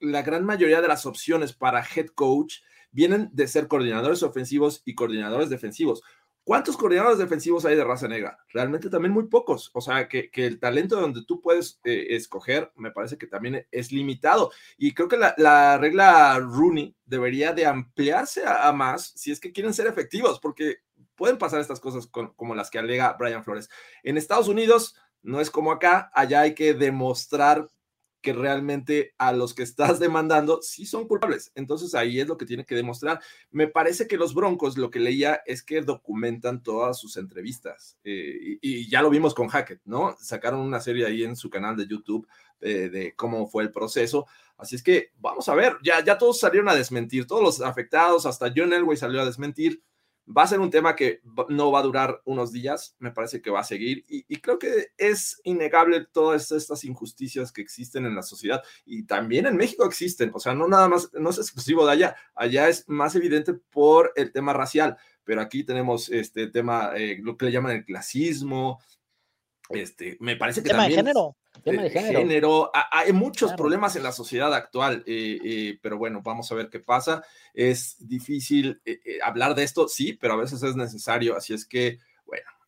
La gran mayoría de las opciones para head coach vienen de ser coordinadores ofensivos y coordinadores defensivos. ¿Cuántos coordinadores defensivos hay de raza negra? Realmente también muy pocos. O sea, que, el talento donde tú puedes eh, escoger me parece que también es limitado. Y creo que la, la regla Rooney debería de ampliarse a, más si es que quieren ser efectivos, porque pueden pasar estas cosas como las que alega Brian Flores. En Estados Unidos no es como acá, allá hay que demostrar que realmente a los que estás demandando sí son culpables. Entonces ahí es lo que tiene que demostrar. Me parece que los Broncos, lo que leía es que documentan todas sus entrevistas. Eh, y, ya lo vimos con Hackett, ¿no? Sacaron una serie ahí en su canal de YouTube eh, de cómo fue el proceso. Así es que vamos a ver, ya, ya todos salieron a desmentir, todos los afectados, hasta John Elway salió a desmentir. Va a ser un tema que no va a durar unos días, me parece que va a seguir y, y, creo que es innegable todas estas injusticias que existen en la sociedad y también en México existen, o sea, no nada más, no es exclusivo de allá, allá es más evidente por el tema racial, pero aquí tenemos este tema, eh, lo que le llaman el clasismo, este, me parece que tema también... De género. Tema de género. género. Hay muchos claro. problemas en la sociedad actual, eh, eh, pero bueno, vamos a ver qué pasa. Es difícil eh, hablar de esto, sí, pero a veces es necesario. Así es que,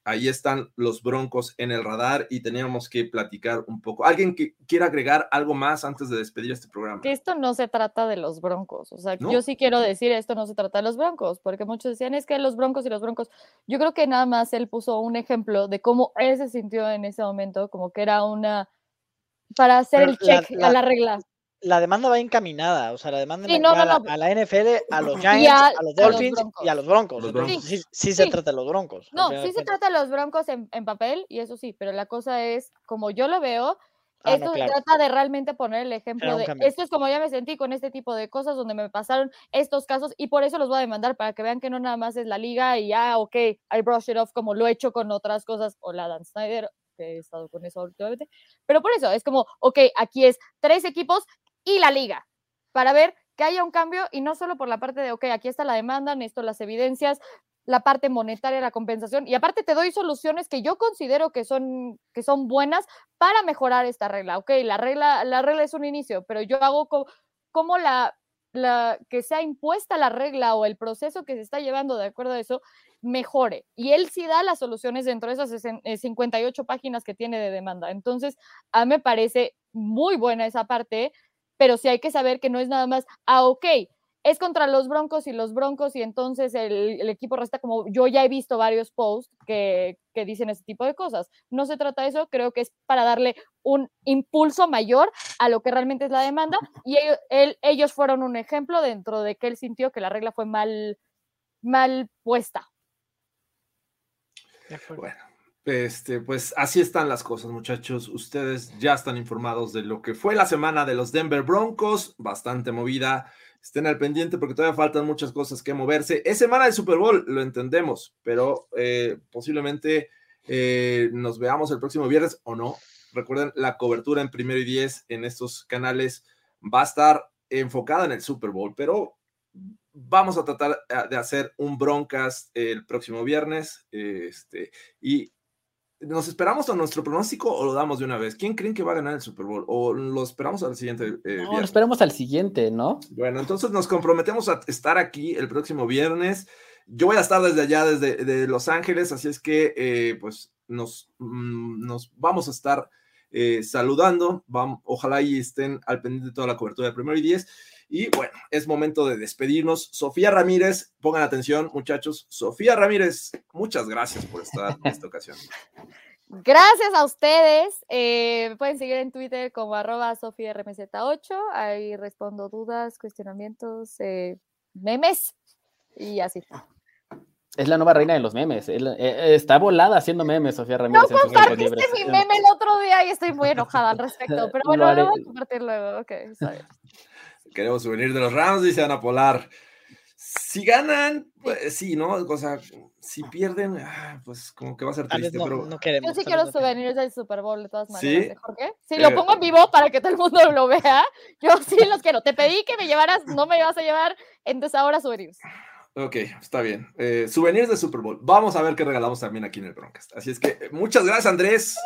ahí están los broncos en el radar y teníamos que platicar un poco. ¿Alguien que quiera agregar algo más antes de despedir este programa? Que esto no se trata de los broncos. O sea, ¿No? yo sí quiero decir esto no se trata de los broncos, porque muchos decían es que los broncos y los broncos. Yo creo que nada más él puso un ejemplo de cómo él se sintió en ese momento, como que era una para hacer Pero el check la, la, a la regla. La demanda va encaminada, o sea, la demanda sí, no, no, a, la, a, la, NFL, a los Giants, a, a, los Dolphins y a los Broncos. Los broncos. Sí, sí, sí, se trata de los Broncos. No, sí se trata de los Broncos en, en, papel, y eso sí, pero la cosa es, como yo lo veo, Ah, esto no, claro. trata de realmente poner el ejemplo de esto es como ya me sentí con este tipo de cosas donde me pasaron estos casos y por eso los voy a demandar para que vean que no nada más es la liga y ya, ok, I brush it off como lo he hecho con otras cosas o la Dan Snyder he estado con eso últimamente, pero por eso es como, ok, aquí es tres equipos y la liga, para ver que haya un cambio y no solo por la parte de, ok, aquí está la demanda, necesito las evidencias, la parte monetaria, la compensación, y aparte te doy soluciones que yo considero que son, que son buenas para mejorar esta regla. Ok, la regla, la regla es un inicio, pero yo hago como, como la, la que sea impuesta la regla o el proceso que se está llevando de acuerdo a eso mejore. Y él sí da las soluciones dentro de esas 58 páginas que tiene de demanda. Entonces, a mí me parece muy buena esa parte, pero sí hay que saber que no es nada más, ah, ok, es contra los Broncos y los Broncos y entonces el, el equipo resta como yo ya he visto varios posts que, que, dicen ese tipo de cosas. No se trata de eso, creo que es para darle un impulso mayor a lo que realmente es la demanda y ellos, él, ellos fueron un ejemplo dentro de que él sintió que la regla fue mal, mal puesta. Bueno, este, pues así están las cosas, muchachos. Ustedes ya están informados de lo que fue la semana de los Denver Broncos, bastante movida estén al pendiente porque todavía faltan muchas cosas que moverse. Es semana de Super Bowl, lo entendemos, pero eh, posiblemente eh, nos veamos el próximo viernes o no. Recuerden, la cobertura en primero y diez en estos canales va a estar enfocada en el Super Bowl, pero vamos a tratar eh, de hacer un broncas el próximo viernes este, y ¿Nos esperamos a nuestro pronóstico o lo damos de una vez? ¿Quién creen que va a ganar el Super Bowl? ¿O lo esperamos al siguiente? Eh, no, lo esperamos al siguiente, ¿no? Bueno, entonces nos comprometemos a estar aquí el próximo viernes. Yo voy a estar desde allá, desde Los Ángeles, así es que eh, pues nos, mm, nos vamos a estar eh, saludando. Vamos, ojalá y estén al pendiente de toda la cobertura de primero y diez. Y bueno, es momento de despedirnos. Sofía Ramírez, pongan atención, muchachos. Sofía Ramírez, muchas gracias por estar en esta ocasión. Gracias a ustedes. Eh, me pueden seguir en Twitter como arroba sofiarmz8. Ahí respondo dudas, cuestionamientos, eh, memes y así. Es la nueva reina de los memes. Eh, está volada haciendo memes, Sofía Ramírez. No compartiste mi meme el otro día y estoy muy enojada al respecto. Pero bueno, lo, voy a compartir luego. Ok, está bien. Queremos subvenir de los Rams, dice Ana Polar. Si ganan, pues sí, ¿no? O sea, si pierden, ah, pues como que va a ser triste, no, pero... No queremos, Yo sí quiero souvenirs del Super Bowl de todas maneras. ¿Sí? ¿Por qué? Si lo eh, pongo en vivo para que todo el mundo lo vea, yo sí los quiero. Te pedí que me llevaras, no me ibas a llevar, entonces ahora souvenirs. Ok, está bien. Eh, souvenirs de Super Bowl. Vamos a ver qué regalamos también aquí en el Broncast. Así es que muchas gracias, Andrés.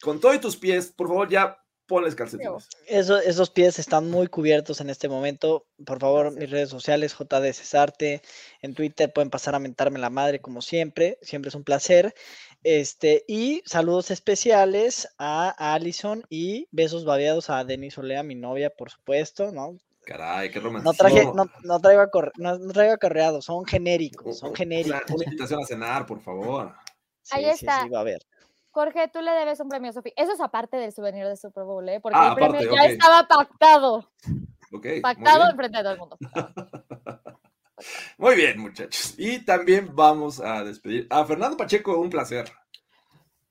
Con todo y tus pies, por favor, ya ponles calcetines. esos pies están muy cubiertos en este momento. Por favor, mis redes sociales, JD Cesarte, en Twitter pueden pasar a mentarme la madre como siempre, siempre es un placer. Este, y saludos especiales a Allison y besos babeados a Denise Olea, mi novia, por supuesto, ¿no? Caray, qué romántico. No, traje, no, traigo, no, traigo acarreados, son genéricos, son genéricos. Una, invitación a cenar, por favor. Ahí está. Sí, va a ver. Jorge, tú le debes un premio a Sofía. Eso es aparte del souvenir de Super Bowl, ¿eh? Porque ah, el premio ya estaba pactado. Okay, pactado enfrente de todo el mundo. muy bien, muchachos. Y también vamos a despedir a Fernando Pacheco, un placer.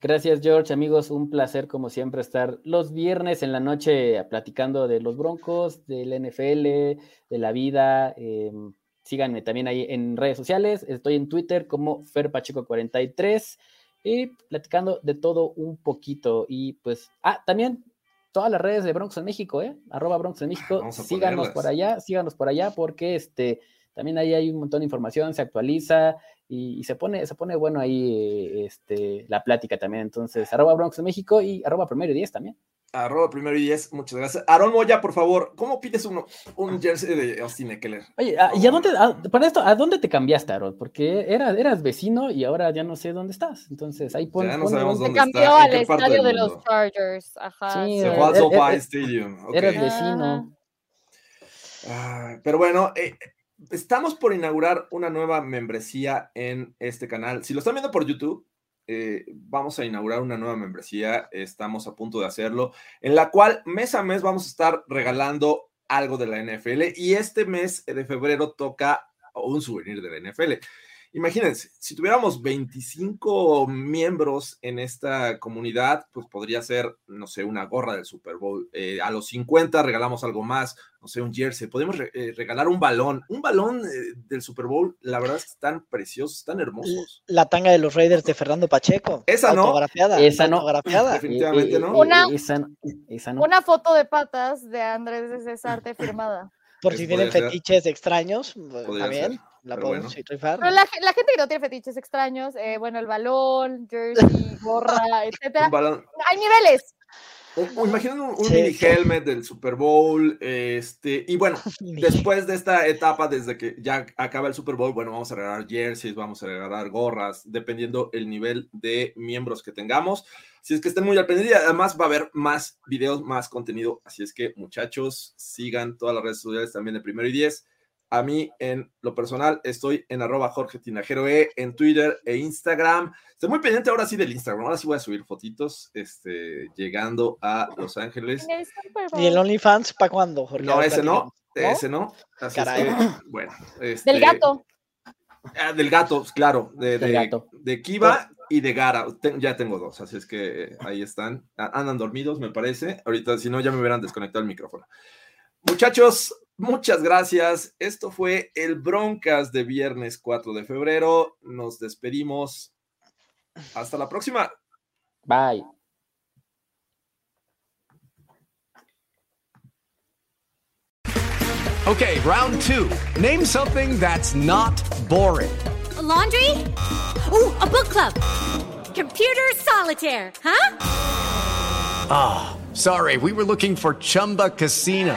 Gracias, George. Amigos, un placer como siempre estar los viernes en la noche platicando de los Broncos, del NFL, de la vida. Em, síganme también ahí en redes sociales. Estoy en Twitter como FerPacheco43 y platicando de todo un poquito. Y pues, ah, también todas las redes de Bronx en México, ¿eh? Arroba Bronx en México. síganos por allá, síganos por allá, porque este también ahí hay un montón de información, se actualiza y, se pone, se pone bueno ahí este, la plática también. Entonces, arroba Bronx en México y arroba primero y diez también. Arroba primero y diez, muchas gracias. Aaron Moya, por favor, ¿cómo pides uno, un jersey de Austin Eckler? Oye, ah, ¿y a dónde, para esto, a dónde te cambiaste, Aaron? Porque era, eras vecino y ahora ya no sé dónde estás. Entonces, ahí pon, ya no sabemos dónde Se cambió al estadio de los Chargers. Ajá. Sí, se fue al SoFi Stadium. Eras vecino. pero bueno, eh, estamos por inaugurar una nueva membresía en este canal. Si lo están viendo por YouTube, eh, vamos a inaugurar una nueva membresía, estamos a punto de hacerlo, en la cual mes a mes vamos a estar regalando algo de la NFL y este mes de febrero toca un souvenir de la NFL. Imagínense, si tuviéramos 25 miembros en esta comunidad, pues podría ser, no sé, una gorra del Super Bowl. Eh, a los 50 regalamos algo más, no sé, un jersey. Podemos eh, regalar un balón. Un balón eh, del Super Bowl, la verdad es que están preciosos, están hermosos. La tanga de los Raiders de Fernando Pacheco. Esa no. Autografiada. Esa no. Definitivamente no. Una, una foto de patas de Andrés de Cesarte firmada. Por si tienen fetiches extraños, también. La pero, la, gente que no tiene fetiches extraños, eh, bueno, el balón, jersey, gorra, etcétera. Hay niveles. Imaginen un, mini helmet del Super Bowl, este, y bueno, después de esta etapa, desde que ya acaba el Super Bowl, bueno, vamos a regalar jerseys, vamos a regalar gorras, dependiendo el nivel de miembros que tengamos. Así es que estén muy al pendiente, además va a haber más videos, más contenido, así es que muchachos, sigan todas las redes sociales también de Primero y Diez A mí, en lo personal, estoy en arroba Jorge Tinajero E, en Twitter e Instagram. Estoy muy pendiente ahora sí del Instagram. Ahora sí voy a subir fotitos este, llegando a Los Ángeles. ¿Y el. OnlyFans para cuándo, Jorge? No, ese no, platícanos. ese no. Así es Caray. que, bueno. este, Del gato. ah, del gato, claro. De, Del de, gato. de Kiva y de Gara. Ten- ya tengo dos, así es que ahí están. A- Andan dormidos, me parece. Ahorita, si no, ya me hubieran desconectado el micrófono. Muchachos, muchas gracias. Esto fue el Broncas de viernes 4 de febrero. Nos despedimos. Hasta la próxima. Bye. Okay, round two. Name something that's not boring. laundry? Ooh, a book club. Computer solitaire, huh? Sorry, we were looking for Chumba Casino.